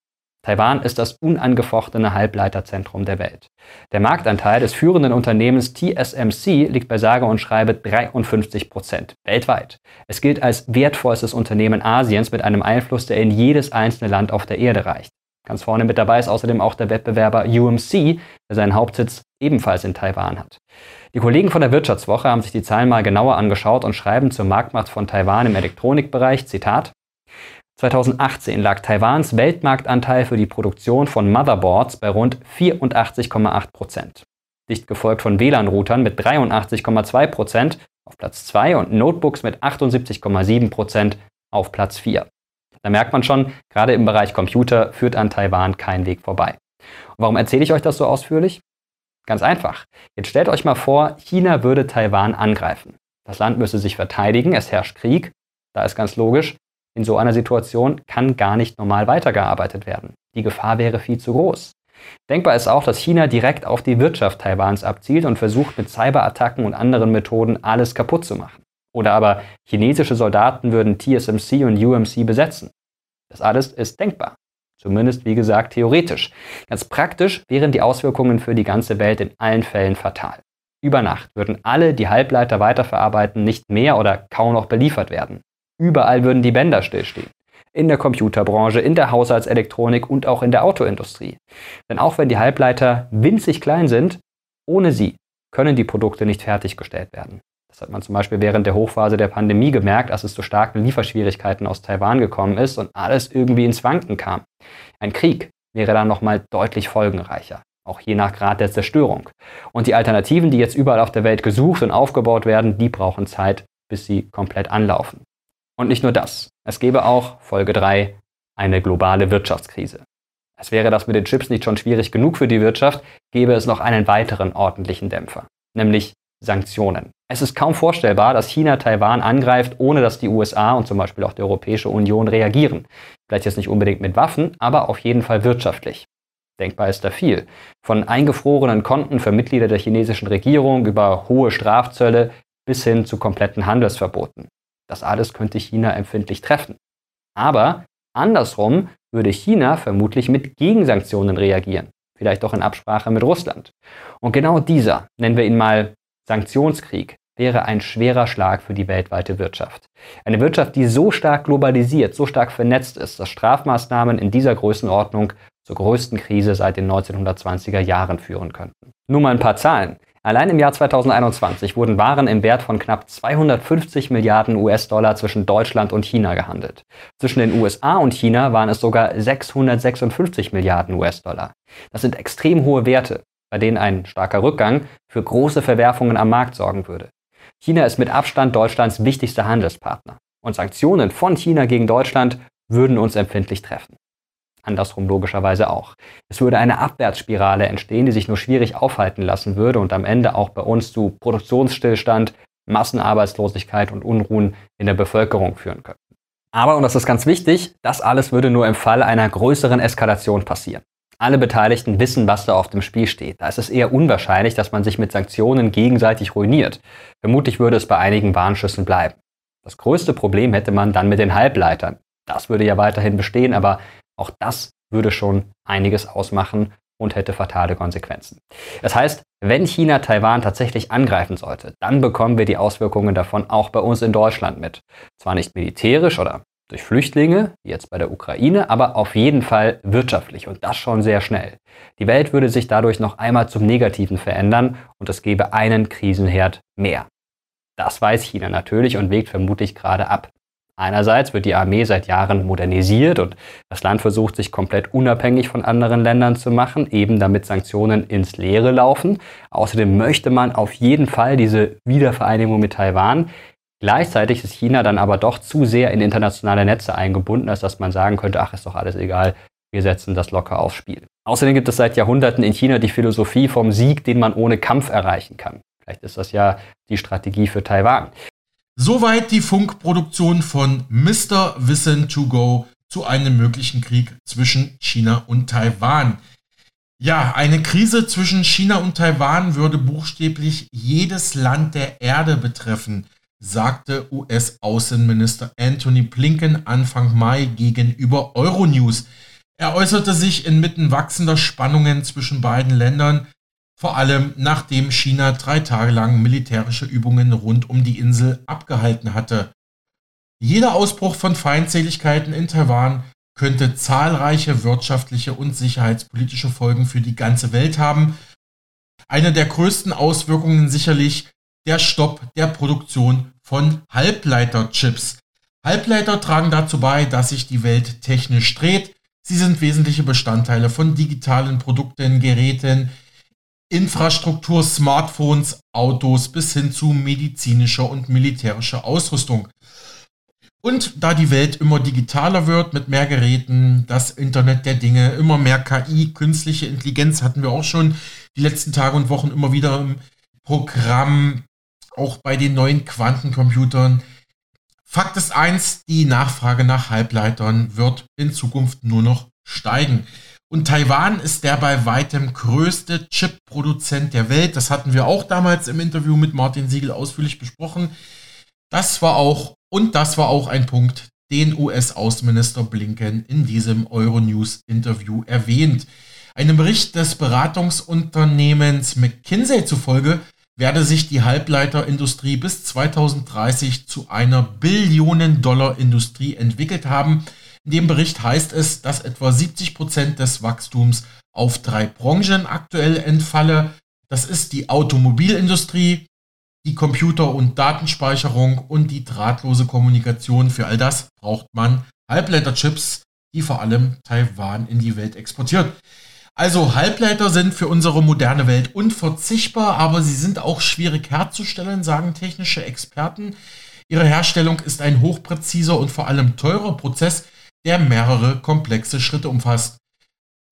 Taiwan ist das unangefochtene Halbleiterzentrum der Welt. Der Marktanteil des führenden Unternehmens TSMC liegt bei sage und schreibe 53 Prozent weltweit. Es gilt als wertvollstes Unternehmen Asiens mit einem Einfluss, der in jedes einzelne Land auf der Erde reicht. Ganz vorne mit dabei ist außerdem auch der Wettbewerber UMC, der seinen Hauptsitz ebenfalls in Taiwan hat. Die Kollegen von der Wirtschaftswoche haben sich die Zahlen mal genauer angeschaut und schreiben zur Marktmacht von Taiwan im Elektronikbereich, Zitat, 2018 lag Taiwans Weltmarktanteil für die Produktion von Motherboards bei rund 84,8 Prozent. Dicht gefolgt von WLAN-Routern mit 83,2 Prozent auf Platz 2 und Notebooks mit 78,7 Prozent auf Platz 4. Da merkt man schon, gerade im Bereich Computer führt an Taiwan kein Weg vorbei. Und warum erzähle ich euch das so ausführlich? Ganz einfach. Jetzt stellt euch mal vor, China würde Taiwan angreifen. Das Land müsse sich verteidigen, es herrscht Krieg. Da ist ganz logisch, in so einer Situation kann gar nicht normal weitergearbeitet werden. Die Gefahr wäre viel zu groß. Denkbar ist auch, dass China direkt auf die Wirtschaft Taiwans abzielt und versucht mit Cyberattacken und anderen Methoden alles kaputt zu machen. Oder aber chinesische Soldaten würden TSMC und UMC besetzen. Das alles ist denkbar. Zumindest, wie gesagt, theoretisch. Ganz praktisch wären die Auswirkungen für die ganze Welt in allen Fällen fatal. Über Nacht würden alle, die Halbleiter weiterverarbeiten, nicht mehr oder kaum noch beliefert werden. Überall würden die Bänder stillstehen. In der Computerbranche, in der Haushaltselektronik und auch in der Autoindustrie. Denn auch wenn die Halbleiter winzig klein sind, ohne sie können die Produkte nicht fertiggestellt werden. Das hat man zum Beispiel während der Hochphase der Pandemie gemerkt, als es zu starken Lieferschwierigkeiten aus Taiwan gekommen ist und alles irgendwie ins Wanken kam. Ein Krieg wäre dann nochmal deutlich folgenreicher, auch je nach Grad der Zerstörung. Und die Alternativen, die jetzt überall auf der Welt gesucht und aufgebaut werden, die brauchen Zeit, bis sie komplett anlaufen. Und nicht nur das. Es gäbe auch, Folge 3, eine globale Wirtschaftskrise. Als wäre das mit den Chips nicht schon schwierig genug für die Wirtschaft, gäbe es noch einen weiteren ordentlichen Dämpfer, nämlich Sanktionen. Es ist kaum vorstellbar, dass China Taiwan angreift, ohne dass die USA und zum Beispiel auch die Europäische Union reagieren. Vielleicht jetzt nicht unbedingt mit Waffen, aber auf jeden Fall wirtschaftlich. Denkbar ist da viel. Von eingefrorenen Konten für Mitglieder der chinesischen Regierung über hohe Strafzölle bis hin zu kompletten Handelsverboten. Das alles könnte China empfindlich treffen. Aber andersrum würde China vermutlich mit Gegensanktionen reagieren, vielleicht auch in Absprache mit Russland. Und genau dieser, nennen wir ihn mal Sanktionskrieg wäre ein schwerer Schlag für die weltweite Wirtschaft. Eine Wirtschaft, die so stark globalisiert, so stark vernetzt ist, dass Strafmaßnahmen in dieser Größenordnung zur größten Krise seit den 1920er Jahren führen könnten. Nur mal ein paar Zahlen. Allein im Jahr 2021 wurden Waren im Wert von knapp 250 Milliarden US-Dollar zwischen Deutschland und China gehandelt. Zwischen den USA und China waren es sogar 656 Milliarden US-Dollar. Das sind extrem hohe Werte bei denen ein starker Rückgang für große Verwerfungen am Markt sorgen würde. China ist mit Abstand Deutschlands wichtigster Handelspartner und Sanktionen von China gegen Deutschland würden uns empfindlich treffen. Andersrum logischerweise auch. Es würde eine Abwärtsspirale entstehen, die sich nur schwierig aufhalten lassen würde und am Ende auch bei uns zu Produktionsstillstand, Massenarbeitslosigkeit und Unruhen in der Bevölkerung führen könnte. Aber, und das ist ganz wichtig, das alles würde nur im Fall einer größeren Eskalation passieren. Alle Beteiligten wissen, was da auf dem Spiel steht. Da ist es eher unwahrscheinlich, dass man sich mit Sanktionen gegenseitig ruiniert. Vermutlich würde es bei einigen Warnschüssen bleiben. Das größte Problem hätte man dann mit den Halbleitern. Das würde ja weiterhin bestehen, aber auch das würde schon einiges ausmachen und hätte fatale Konsequenzen. Das heißt, wenn China Taiwan tatsächlich angreifen sollte, dann bekommen wir die Auswirkungen davon auch bei uns in Deutschland mit. Zwar nicht militärisch oder durch Flüchtlinge, jetzt bei der Ukraine, aber auf jeden Fall wirtschaftlich und das schon sehr schnell. Die Welt würde sich dadurch noch einmal zum Negativen verändern und es gäbe einen Krisenherd mehr. Das weiß China natürlich und wägt vermutlich gerade ab. Einerseits wird die Armee seit Jahren modernisiert und das Land versucht sich komplett unabhängig von anderen Ländern zu machen, eben damit Sanktionen ins Leere laufen. Außerdem möchte man auf jeden Fall diese Wiedervereinigung mit Taiwan. Gleichzeitig ist China dann aber doch zu sehr in internationale Netze eingebunden, als dass man sagen könnte, ach, ist doch alles egal, wir setzen das locker aufs Spiel. Außerdem gibt es seit Jahrhunderten in China die Philosophie vom Sieg, den man ohne Kampf erreichen kann. Vielleicht ist das ja die Strategie für Taiwan. Soweit die Funkproduktion von Mr. Wissen to Go zu einem möglichen Krieg zwischen China und Taiwan. Ja, eine Krise zwischen China und Taiwan würde buchstäblich jedes Land der Erde betreffen sagte US-Außenminister Anthony Blinken Anfang Mai gegenüber Euronews. Er äußerte sich inmitten wachsender Spannungen zwischen beiden Ländern, vor allem nachdem China drei Tage lang militärische Übungen rund um die Insel abgehalten hatte. Jeder Ausbruch von Feindseligkeiten in Taiwan könnte zahlreiche wirtschaftliche und sicherheitspolitische Folgen für die ganze Welt haben. Eine der größten Auswirkungen sicherlich der Stopp der Produktion von Halbleiterchips. Halbleiter tragen dazu bei, dass sich die Welt technisch dreht. Sie sind wesentliche Bestandteile von digitalen Produkten, Geräten, Infrastruktur, Smartphones, Autos bis hin zu medizinischer und militärischer Ausrüstung. Und da die Welt immer digitaler wird mit mehr Geräten, das Internet der Dinge, immer mehr KI, künstliche Intelligenz hatten wir auch schon die letzten Tage und Wochen immer wieder im Programm, auch bei den neuen Quantencomputern. Fakt ist eins, die Nachfrage nach Halbleitern wird in Zukunft nur noch steigen. Und Taiwan ist der bei weitem größte Chip-Produzent der Welt. Das hatten wir auch damals im Interview mit Martin Siegel ausführlich besprochen. Das war auch und das war auch ein Punkt, den US-Außenminister Blinken in diesem Euronews-Interview erwähnt. Einem Bericht des Beratungsunternehmens McKinsey zufolge werde sich die Halbleiterindustrie bis 2030 zu einer Billionen-Dollar-Industrie entwickelt haben. In dem Bericht heißt es, dass etwa 70 Prozent des Wachstums auf drei Branchen aktuell entfalle. Das ist die Automobilindustrie, die Computer- und Datenspeicherung und die drahtlose Kommunikation. Für all das braucht man Halbleiterchips, die vor allem Taiwan in die Welt exportiert. Also Halbleiter sind für unsere moderne Welt unverzichtbar, aber sie sind auch schwierig herzustellen, sagen technische Experten. Ihre Herstellung ist ein hochpräziser und vor allem teurer Prozess, der mehrere komplexe Schritte umfasst.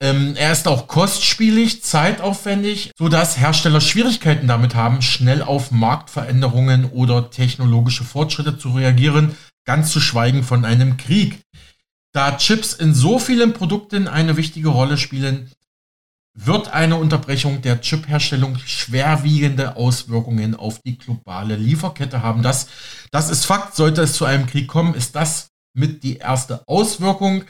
Ähm, er ist auch kostspielig, zeitaufwendig, sodass Hersteller Schwierigkeiten damit haben, schnell auf Marktveränderungen oder technologische Fortschritte zu reagieren, ganz zu schweigen von einem Krieg. Da Chips in so vielen Produkten eine wichtige Rolle spielen, wird eine Unterbrechung der Chipherstellung schwerwiegende Auswirkungen auf die globale Lieferkette haben. Das, das ist Fakt. Sollte es zu einem Krieg kommen, ist das mit die erste Auswirkung.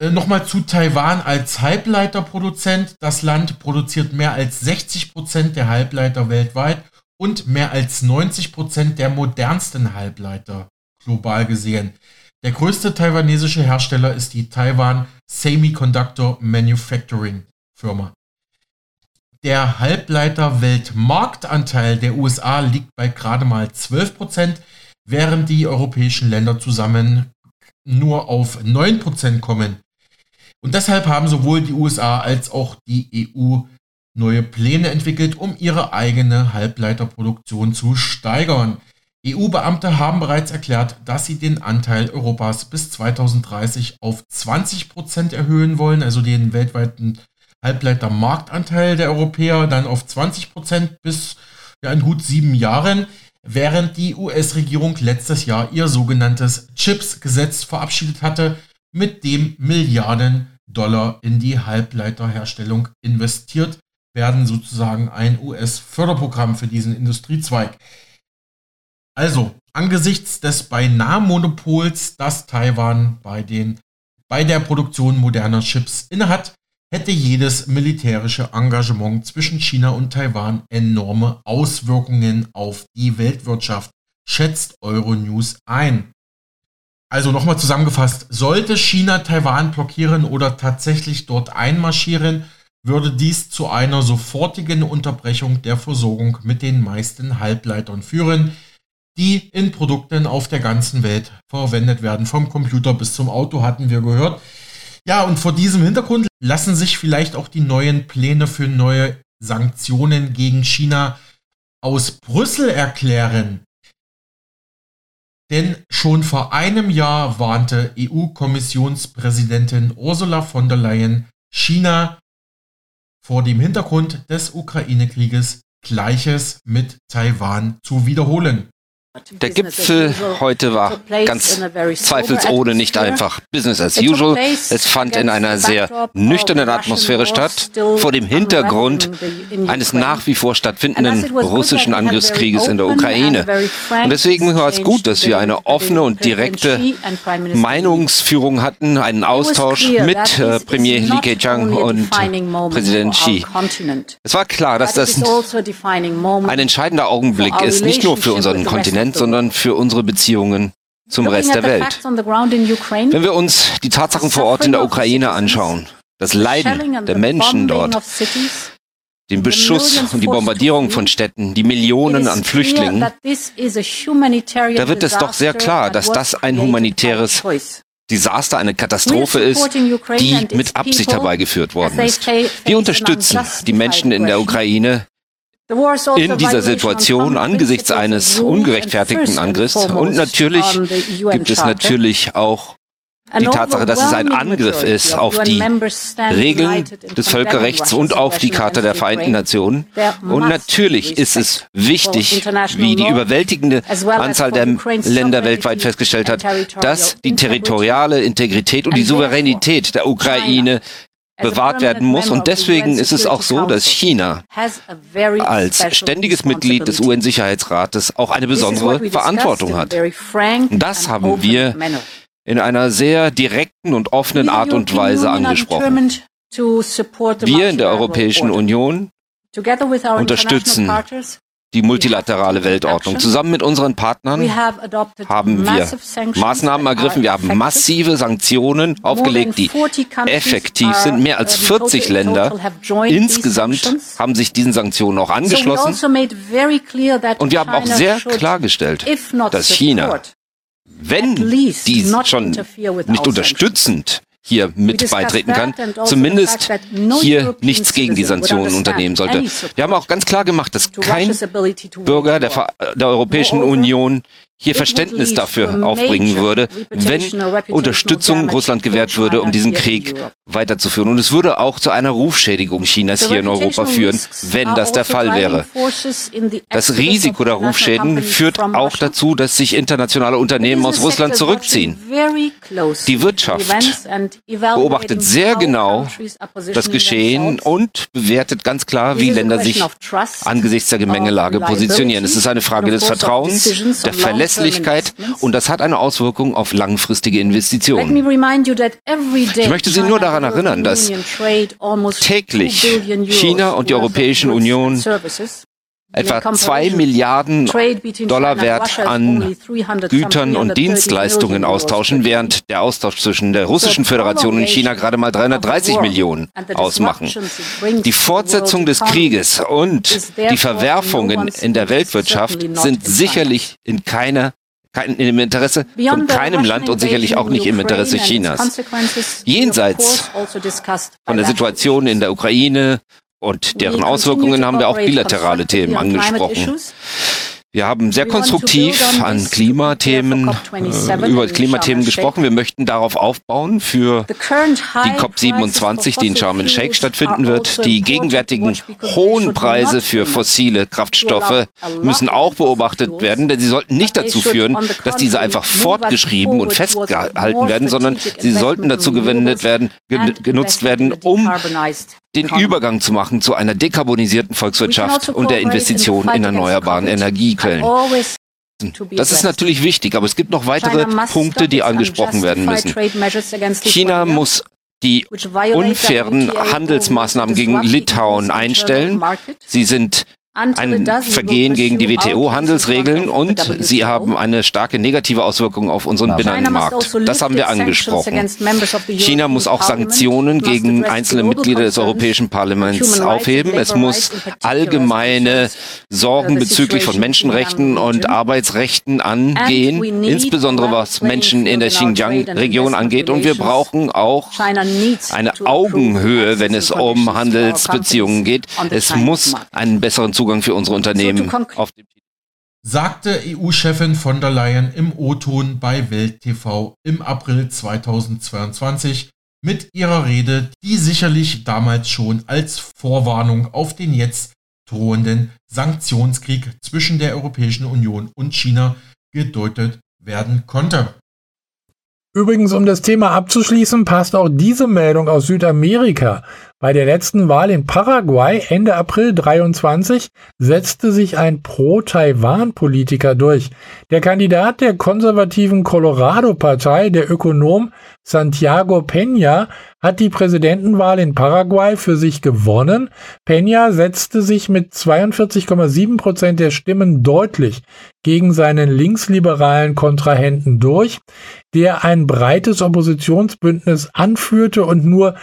Äh, Nochmal zu Taiwan als Halbleiterproduzent. Das Land produziert mehr als 60 Prozent der Halbleiter weltweit und mehr als 90 Prozent der modernsten Halbleiter global gesehen. Der größte taiwanesische Hersteller ist die Taiwan Semiconductor Manufacturing Firma. Der Halbleiter-Weltmarktanteil der USA liegt bei gerade mal 12%, Prozent, während die europäischen Länder zusammen nur auf 9% kommen. Und deshalb haben sowohl die USA als auch die EU neue Pläne entwickelt, um ihre eigene Halbleiterproduktion zu steigern. EU-Beamte haben bereits erklärt, dass sie den Anteil Europas bis 2030 auf 20 Prozent erhöhen wollen, also den weltweiten Halbleitermarktanteil der Europäer dann auf 20 Prozent bis ja, in gut sieben Jahren, während die US-Regierung letztes Jahr ihr sogenanntes Chips-Gesetz verabschiedet hatte, mit dem Milliarden Dollar in die Halbleiterherstellung investiert werden, sozusagen ein US-Förderprogramm für diesen Industriezweig. Also, angesichts des beinahe Monopols, das Taiwan bei, den, bei der Produktion moderner Chips innehat, hätte jedes militärische Engagement zwischen China und Taiwan enorme Auswirkungen auf die Weltwirtschaft, schätzt Euronews ein. Also nochmal zusammengefasst, sollte China Taiwan blockieren oder tatsächlich dort einmarschieren, würde dies zu einer sofortigen Unterbrechung der Versorgung mit den meisten Halbleitern führen, die in Produkten auf der ganzen Welt verwendet werden. Vom Computer bis zum Auto hatten wir gehört. Ja, und vor diesem Hintergrund lassen sich vielleicht auch die neuen Pläne für neue Sanktionen gegen China aus Brüssel erklären. Denn schon vor einem Jahr warnte EU-Kommissionspräsidentin Ursula von der Leyen China vor dem Hintergrund des Ukraine-Krieges Gleiches mit Taiwan zu wiederholen. Der Gipfel heute war ganz zweifelsohne nicht einfach Business as usual. Es fand in einer sehr nüchternen Atmosphäre statt, vor dem Hintergrund eines nach wie vor stattfindenden russischen Angriffskrieges in der Ukraine. Und deswegen war es gut, dass wir eine offene und direkte Meinungsführung hatten, einen Austausch mit äh, Premier Li Keqiang und Präsident Xi. Es war klar, dass das also ein entscheidender Augenblick ist, nicht nur für unseren Kontinent, sondern für unsere Beziehungen zum Rest der Welt. Wenn wir uns die Tatsachen vor Ort in der Ukraine anschauen, das Leiden der Menschen dort, den Beschuss und die Bombardierung von Städten, die Millionen an Flüchtlingen, da wird es doch sehr klar, dass das ein humanitäres Desaster, eine Katastrophe ist, die mit Absicht herbeigeführt worden ist. Wir unterstützen die Menschen in der Ukraine in dieser Situation angesichts eines ungerechtfertigten Angriffs. Und natürlich gibt es natürlich auch die Tatsache, dass es ein Angriff ist auf die Regeln des Völkerrechts und auf die Charta der Vereinten Nationen. Und natürlich ist es wichtig, wie die überwältigende Anzahl der Länder weltweit festgestellt hat, dass die territoriale Integrität und die Souveränität der Ukraine bewahrt werden muss. Und deswegen ist es auch so, dass China als ständiges Mitglied des UN-Sicherheitsrates auch eine besondere Verantwortung hat. Und das haben wir in einer sehr direkten und offenen Art und Weise angesprochen. Wir in der Europäischen Union unterstützen die multilaterale Weltordnung. Zusammen mit unseren Partnern haben wir Maßnahmen ergriffen. Wir haben massive Sanktionen aufgelegt, die effektiv sind. Mehr als 40 Länder insgesamt haben sich diesen Sanktionen auch angeschlossen. Also Und wir haben auch sehr klargestellt, dass China wenn die schon nicht unterstützend hier mit beitreten kann, zumindest hier nichts gegen die Sanktionen unternehmen sollte. Wir haben auch ganz klar gemacht, dass kein Bürger der, der Europäischen Union hier Verständnis dafür aufbringen würde, wenn Unterstützung Russland gewährt würde, um diesen Krieg weiterzuführen. Und es würde auch zu einer Rufschädigung Chinas hier in Europa führen, wenn das der Fall wäre. Das Risiko der Rufschäden führt auch dazu, dass sich internationale Unternehmen aus Russland zurückziehen. Die Wirtschaft beobachtet sehr genau das Geschehen und bewertet ganz klar, wie Länder sich angesichts der Gemengelage positionieren. Es ist eine Frage des Vertrauens, der Verlässlichkeit Verlässlichkeit und das hat eine Auswirkung auf langfristige Investitionen. Ich möchte Sie nur daran erinnern, dass täglich China und die Europäische Union etwa 2 Milliarden Dollar Wert an Gütern und Dienstleistungen austauschen, während der Austausch zwischen der Russischen Föderation und China gerade mal 330 Millionen ausmachen. Die Fortsetzung des Krieges und die Verwerfungen in der Weltwirtschaft sind sicherlich in keiner kein, im Interesse von keinem Land und sicherlich auch nicht im Interesse Chinas. Jenseits also von der Situation in der Ukraine und deren Auswirkungen haben wir auch bilaterale Themen angesprochen. Wir haben sehr konstruktiv an Klimathemen, äh, über Klimathemen gesprochen. Wir möchten darauf aufbauen für die COP27, die in Sharm el-Sheikh stattfinden wird. Die gegenwärtigen hohen Preise für fossile Kraftstoffe müssen auch beobachtet werden, denn sie sollten nicht dazu führen, dass diese einfach fortgeschrieben und festgehalten werden, sondern sie sollten dazu gewendet werden, genutzt werden, um den Übergang zu machen zu einer dekarbonisierten Volkswirtschaft und der Investition in erneuerbaren Energiequellen. Das ist natürlich wichtig, aber es gibt noch weitere Punkte, die angesprochen werden müssen. China muss die unfairen Handelsmaßnahmen gegen Litauen einstellen. Sie sind ein Vergehen gegen die WTO-Handelsregeln und sie haben eine starke negative Auswirkung auf unseren Binnenmarkt. Das haben wir angesprochen. China muss auch Sanktionen gegen einzelne Mitglieder des Europäischen Parlaments aufheben. Es muss allgemeine Sorgen bezüglich von Menschenrechten und Arbeitsrechten angehen, insbesondere was Menschen in der Xinjiang-Region angeht. Und wir brauchen auch eine Augenhöhe, wenn es um Handelsbeziehungen geht. Es muss einen besseren Zugang Zugang für unsere Unternehmen auf dem sagte EU-Chefin von der Leyen im O-Ton bei Welt TV im April 2022 mit ihrer Rede, die sicherlich damals schon als Vorwarnung auf den jetzt drohenden Sanktionskrieg zwischen der Europäischen Union und China gedeutet werden konnte. Übrigens, um das Thema abzuschließen, passt auch diese Meldung aus Südamerika. Bei der letzten Wahl in Paraguay Ende April 23 setzte sich ein Pro-Taiwan-Politiker durch. Der Kandidat der konservativen Colorado-Partei, der Ökonom Santiago Peña, hat die Präsidentenwahl in Paraguay für sich gewonnen. Peña setzte sich mit 42,7 Prozent der Stimmen deutlich gegen seinen linksliberalen Kontrahenten durch, der ein breites Oppositionsbündnis anführte und nur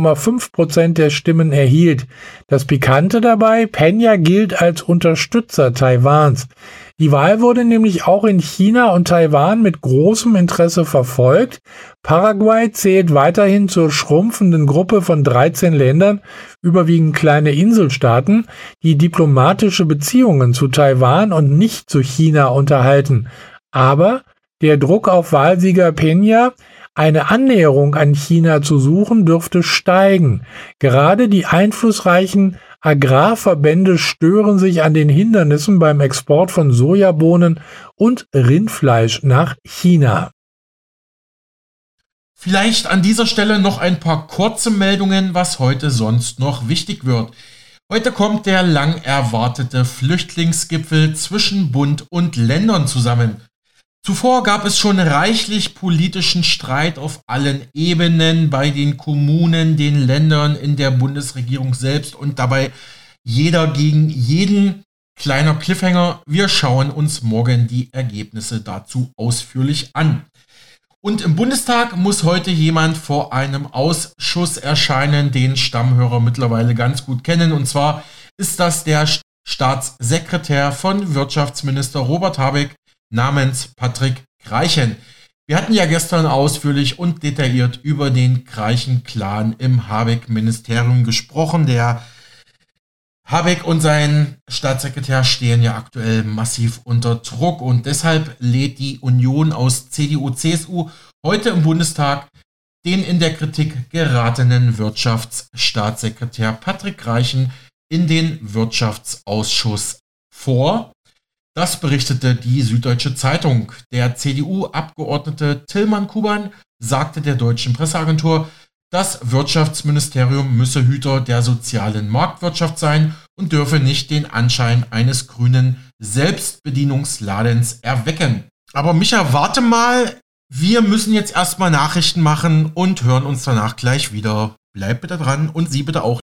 27,5 Prozent der Stimmen erhielt. Das Pikante dabei, Peña gilt als Unterstützer Taiwans. Die Wahl wurde nämlich auch in China und Taiwan mit großem Interesse verfolgt. Paraguay zählt weiterhin zur schrumpfenden Gruppe von 13 Ländern, überwiegend kleine Inselstaaten, die diplomatische Beziehungen zu Taiwan und nicht zu China unterhalten. Aber der Druck auf Wahlsieger Peña, eine Annäherung an China zu suchen, dürfte steigen. Gerade die einflussreichen Agrarverbände stören sich an den Hindernissen beim Export von Sojabohnen und Rindfleisch nach China. Vielleicht an dieser Stelle noch ein paar kurze Meldungen, was heute sonst noch wichtig wird. Heute kommt der lang erwartete Flüchtlingsgipfel zwischen Bund und Ländern zusammen. Zuvor gab es schon reichlich politischen Streit auf allen Ebenen bei den Kommunen, den Ländern, in der Bundesregierung selbst und dabei jeder gegen jeden. Kleiner Cliffhanger, wir schauen uns morgen die Ergebnisse dazu ausführlich an. Und im Bundestag muss heute jemand vor einem Ausschuss erscheinen, den Stammhörer mittlerweile ganz gut kennen. Und zwar ist das der Staatssekretär von Wirtschaftsminister Robert Habeck, namens Patrick Greichen. Wir hatten ja gestern ausführlich und detailliert über den Greichen-Clan im Habeck-Ministerium gesprochen. Der Habeck und sein Staatssekretär stehen ja aktuell massiv unter Druck und deshalb lädt die Union aus CDU, CSU heute im Bundestag den in der Kritik geratenen Wirtschaftsstaatssekretär Patrick Greichen in den Wirtschaftsausschuss vor. Das berichtete die Süddeutsche Zeitung. Der CDU-Abgeordnete Tillmann Kuban sagte der deutschen Presseagentur, das Wirtschaftsministerium müsse Hüter der sozialen Marktwirtschaft sein und dürfe nicht den Anschein eines grünen Selbstbedienungsladens erwecken. Aber Micha, warte mal, wir müssen jetzt erstmal Nachrichten machen und hören uns danach gleich wieder. Bleib bitte dran und Sie bitte auch.